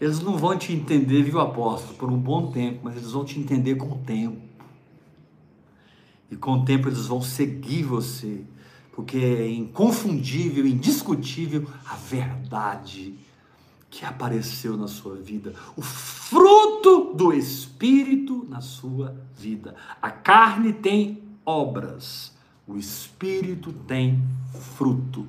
Eles não vão te entender, viu, apóstolo, por um bom tempo, mas eles vão te entender com o tempo. E com o tempo eles vão seguir você, porque é inconfundível, indiscutível a verdade que apareceu na sua vida, o fruto do Espírito na sua vida. A carne tem obras, o Espírito tem fruto.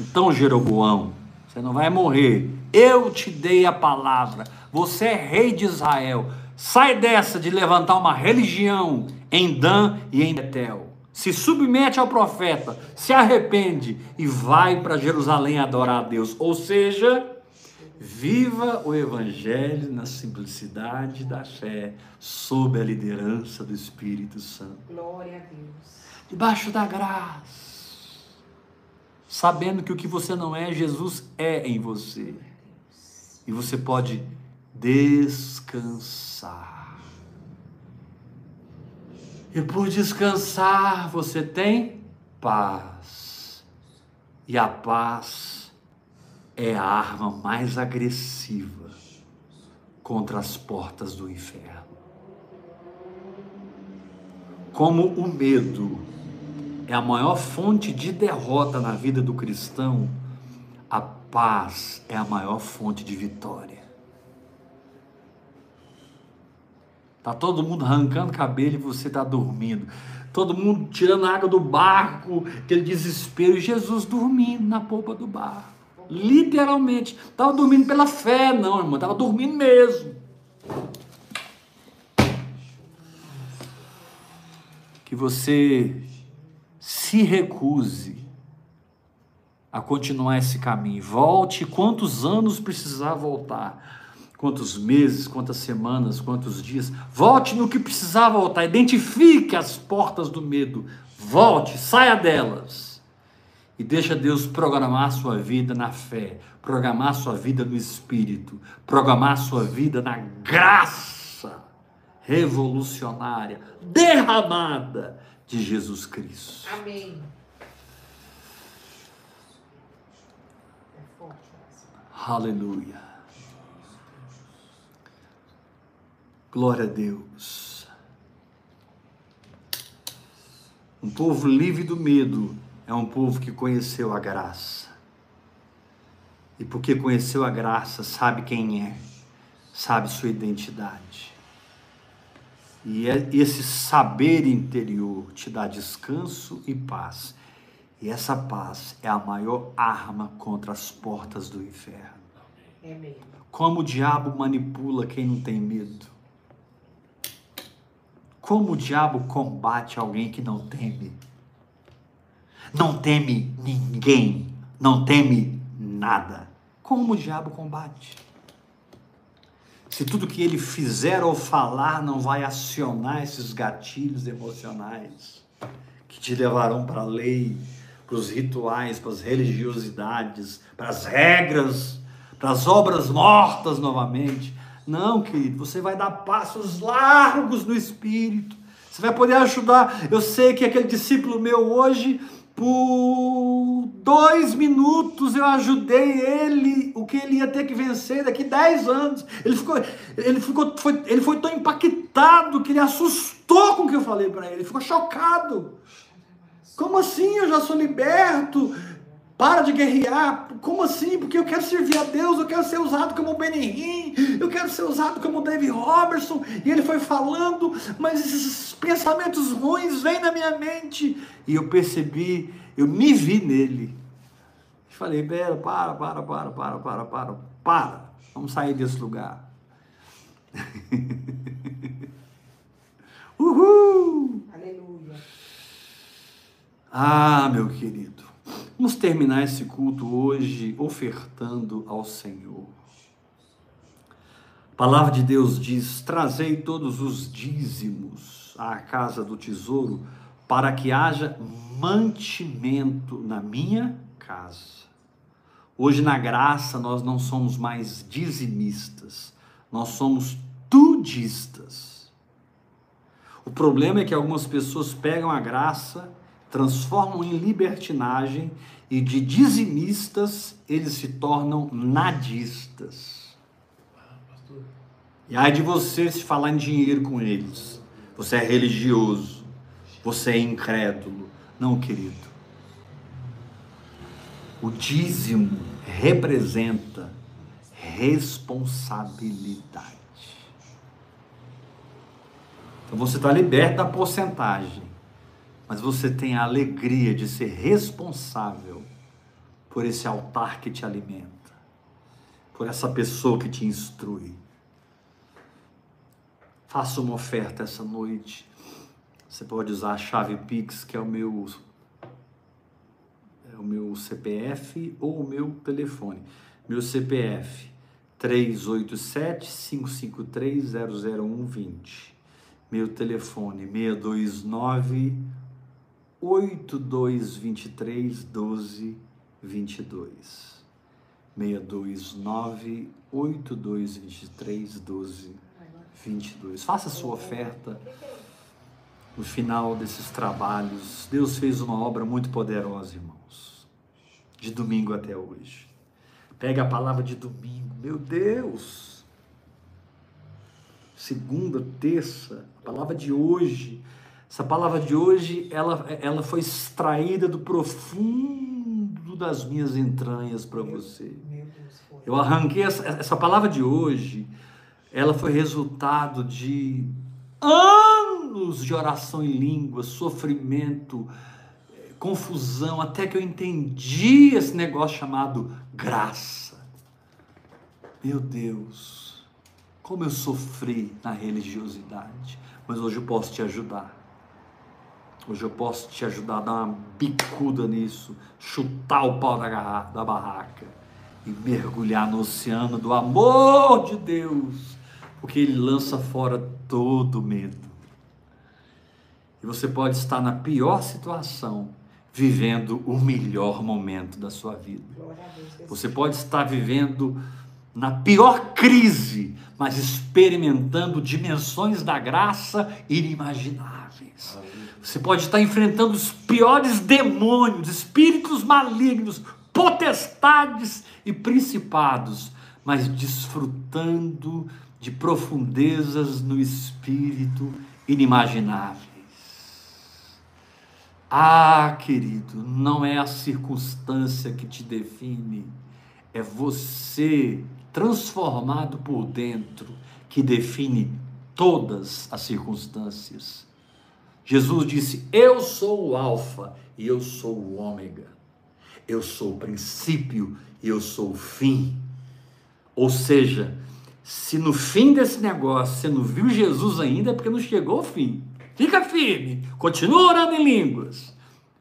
Então, Jeroboão, você não vai morrer. Eu te dei a palavra. Você é rei de Israel. Sai dessa de levantar uma religião em Dan e em Betel. Se submete ao profeta, se arrepende e vai para Jerusalém adorar a Deus. Ou seja, viva o evangelho na simplicidade da fé, sob a liderança do Espírito Santo Glória a Deus. debaixo da graça, sabendo que o que você não é, Jesus é em você. E você pode descansar. E por descansar, você tem paz. E a paz é a arma mais agressiva contra as portas do inferno. Como o medo é a maior fonte de derrota na vida do cristão, a paz é a maior fonte de vitória. Tá todo mundo arrancando cabelo e você tá dormindo. Todo mundo tirando água do barco, aquele desespero, e Jesus dormindo na polpa do barco. Literalmente. Tava dormindo pela fé, não, irmão, tava dormindo mesmo. Que você se recuse a continuar esse caminho. Volte quantos anos precisar voltar. Quantos meses, quantas semanas, quantos dias. Volte no que precisar voltar. Identifique as portas do medo. Volte, saia delas. E deixa Deus programar sua vida na fé, programar a sua vida no espírito, programar a sua vida na graça revolucionária, derramada de Jesus Cristo. Amém. Aleluia. Glória a Deus. Um povo livre do medo é um povo que conheceu a graça. E porque conheceu a graça, sabe quem é, sabe sua identidade. E é esse saber interior te dá descanso e paz. E essa paz é a maior arma contra as portas do inferno. É mesmo. Como o diabo manipula quem não tem medo? Como o diabo combate alguém que não teme? Não teme ninguém, não teme nada. Como o diabo combate? Se tudo que ele fizer ou falar não vai acionar esses gatilhos emocionais que te levarão para a lei, para os rituais, para as religiosidades, para as regras, para as obras mortas novamente. Não, querido, você vai dar passos largos no espírito. Você vai poder ajudar. Eu sei que aquele discípulo meu hoje, por dois minutos, eu ajudei ele, o que ele ia ter que vencer daqui dez anos. Ele ficou, ele ficou, foi, ele foi tão impactado que ele assustou com o que eu falei para ele. Ele ficou chocado. Como assim? Eu já sou liberto. Para de guerrear. Como assim? Porque eu quero servir a Deus, eu quero ser usado como Benihim, eu quero ser usado como David Robertson. E ele foi falando, mas esses pensamentos ruins vêm na minha mente. E eu percebi, eu me vi nele. Falei, Bela, para, para, para, para, para, para, para. Vamos sair desse lugar. (laughs) Uhul! Ah, meu querido. Vamos terminar esse culto hoje ofertando ao Senhor. A palavra de Deus diz: Trazei todos os dízimos à casa do tesouro, para que haja mantimento na minha casa. Hoje, na graça, nós não somos mais dizimistas, nós somos tudistas. O problema é que algumas pessoas pegam a graça transformam em libertinagem e de dizimistas eles se tornam nadistas. E aí de você se falar em dinheiro com eles. Você é religioso, você é incrédulo. Não, querido. O dízimo representa responsabilidade. Então você está liberto da porcentagem mas você tem a alegria de ser responsável por esse altar que te alimenta, por essa pessoa que te instrui. Faça uma oferta essa noite. Você pode usar a chave Pix, que é o meu é o meu CPF ou o meu telefone. Meu CPF 387 553 00120. Meu telefone 629 8223 12 22. 629 8223 12 22. Faça sua oferta no final desses trabalhos. Deus fez uma obra muito poderosa, irmãos. De domingo até hoje. Pega a palavra de domingo. Meu Deus! Segunda, terça, a palavra de hoje essa palavra de hoje, ela, ela foi extraída do profundo das minhas entranhas para você. Eu arranquei essa, essa palavra de hoje, ela foi resultado de anos de oração em língua, sofrimento, confusão, até que eu entendi esse negócio chamado graça. Meu Deus, como eu sofri na religiosidade, mas hoje eu posso te ajudar. Hoje eu posso te ajudar a dar uma bicuda nisso, chutar o pau da, da barraca e mergulhar no oceano do amor de Deus, porque Ele lança fora todo medo. E você pode estar na pior situação, vivendo o melhor momento da sua vida. Você pode estar vivendo na pior crise, mas experimentando dimensões da graça inimagináveis. Você pode estar enfrentando os piores demônios, espíritos malignos, potestades e principados, mas desfrutando de profundezas no espírito inimagináveis. Ah, querido, não é a circunstância que te define, é você transformado por dentro que define todas as circunstâncias. Jesus disse: Eu sou o Alfa e eu sou o Ômega. Eu sou o princípio e eu sou o fim. Ou seja, se no fim desse negócio você não viu Jesus ainda, é porque não chegou o fim. Fica firme, continua orando em línguas,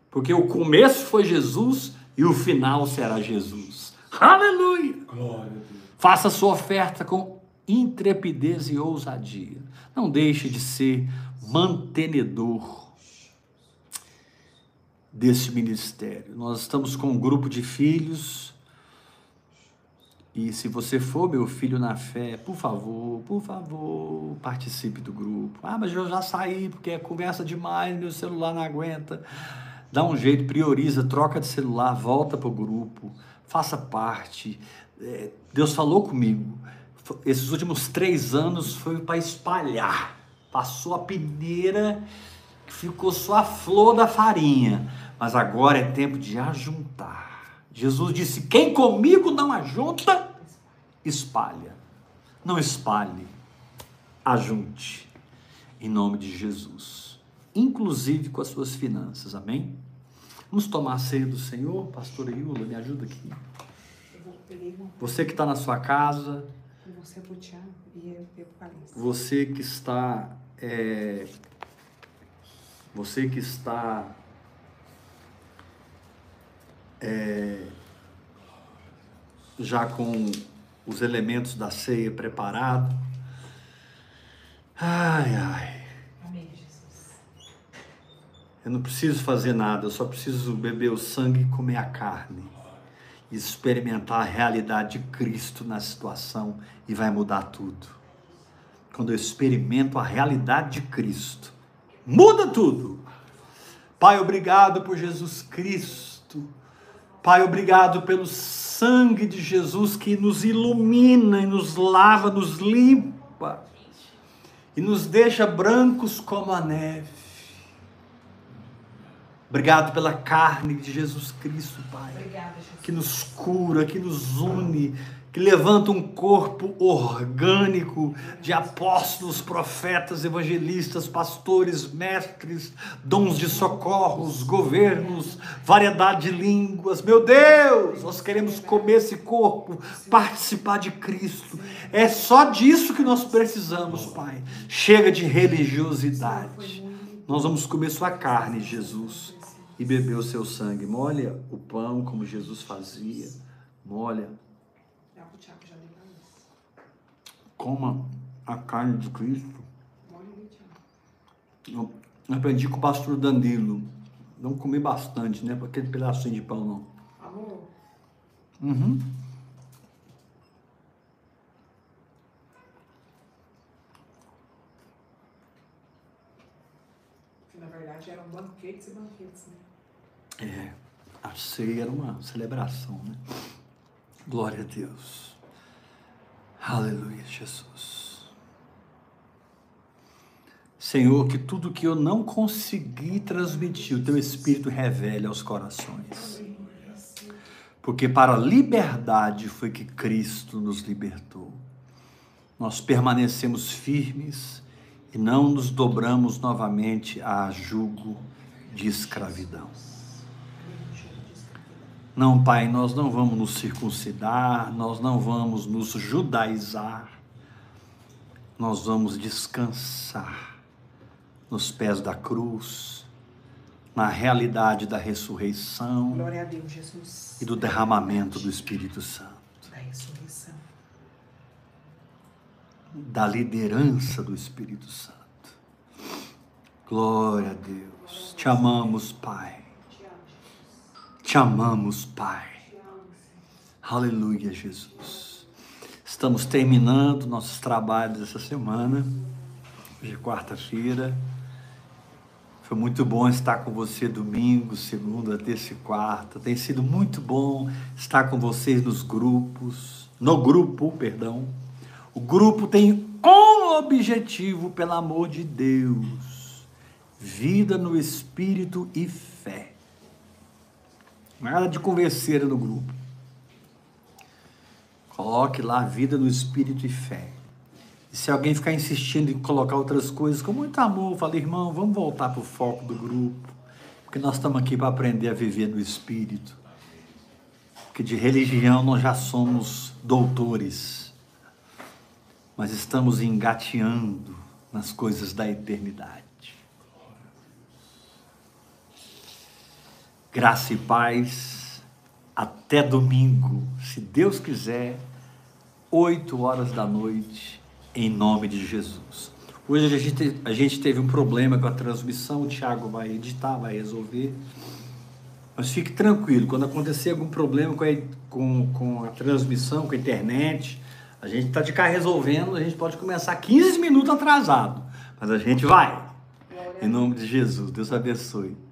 porque o começo foi Jesus e o final será Jesus. Aleluia! Glória a Deus. Faça sua oferta com intrepidez e ousadia. Não deixe de ser mantenedor desse ministério. Nós estamos com um grupo de filhos. E se você for meu filho na fé, por favor, por favor, participe do grupo. Ah, mas eu já saí porque é conversa demais, meu celular não aguenta. Dá um jeito, prioriza, troca de celular, volta para o grupo, faça parte. É, Deus falou comigo. Esses últimos três anos foi para espalhar. Passou a peneira, ficou só a flor da farinha. Mas agora é tempo de ajuntar. Jesus disse: Quem comigo não ajunta, espalha. Não espalhe, ajunte. Em nome de Jesus. Inclusive com as suas finanças, amém? Vamos tomar a ceia do Senhor, pastor Iula, me ajuda aqui. Eu vou peguei uma Você que está na sua casa, você que está é, você que está é, já com os elementos da ceia preparado. Ai, ai. Amém, Jesus. Eu não preciso fazer nada, eu só preciso beber o sangue e comer a carne. Experimentar a realidade de Cristo na situação e vai mudar tudo. Quando eu experimento a realidade de Cristo, muda tudo. Pai, obrigado por Jesus Cristo. Pai, obrigado pelo sangue de Jesus que nos ilumina e nos lava, nos limpa e nos deixa brancos como a neve. Obrigado pela carne de Jesus Cristo, Pai, Obrigada, Jesus. que nos cura, que nos une, que levanta um corpo orgânico de apóstolos, profetas, evangelistas, pastores, mestres, dons de socorros, governos, variedade de línguas. Meu Deus, nós queremos comer esse corpo, participar de Cristo. É só disso que nós precisamos, Pai. Chega de religiosidade. Nós vamos comer sua carne, Jesus, e beber o seu sangue. Molha o pão como Jesus fazia. Molha. É. Coma a carne de Cristo. Butiá. Eu aprendi com o pastor Danilo. Não comer bastante, né? Aquele pedacinho de pão, não. Amor, Uhum. que na verdade eram banquetes e banquetes, né? É, a ceia era uma celebração, né? Glória a Deus. Aleluia, Jesus. Senhor, que tudo que eu não consegui transmitir, o teu Espírito revele aos corações. Porque para a liberdade foi que Cristo nos libertou. Nós permanecemos firmes e não nos dobramos novamente a jugo de escravidão. Não, Pai, nós não vamos nos circuncidar, nós não vamos nos judaizar, nós vamos descansar nos pés da cruz, na realidade da ressurreição Deus, e do derramamento do Espírito Santo, Da ressurreição. da liderança do Espírito Santo. Glória a Deus. Te amamos, Pai. Te amamos, Pai. Aleluia, Jesus. Estamos terminando nossos trabalhos essa semana. É quarta-feira. Foi muito bom estar com você domingo, segunda, terça e quarta. Tem sido muito bom estar com vocês nos grupos, no grupo, perdão. O grupo tem um objetivo, pelo amor de Deus: vida no espírito e fé. Nada de convencer no grupo. Coloque lá vida no espírito e fé. E se alguém ficar insistindo em colocar outras coisas, com muito amor, falei, irmão, vamos voltar para o foco do grupo, porque nós estamos aqui para aprender a viver no Espírito. Porque de religião nós já somos doutores, mas estamos engateando nas coisas da eternidade. Graça e paz. Até domingo, se Deus quiser, 8 horas da noite em nome de Jesus. Hoje a gente, a gente teve um problema com a transmissão, o Thiago vai editar, vai resolver. Mas fique tranquilo, quando acontecer algum problema com a, com, com a transmissão, com a internet, a gente está de cá resolvendo, a gente pode começar 15 minutos atrasado, mas a gente vai. Em nome de Jesus, Deus abençoe.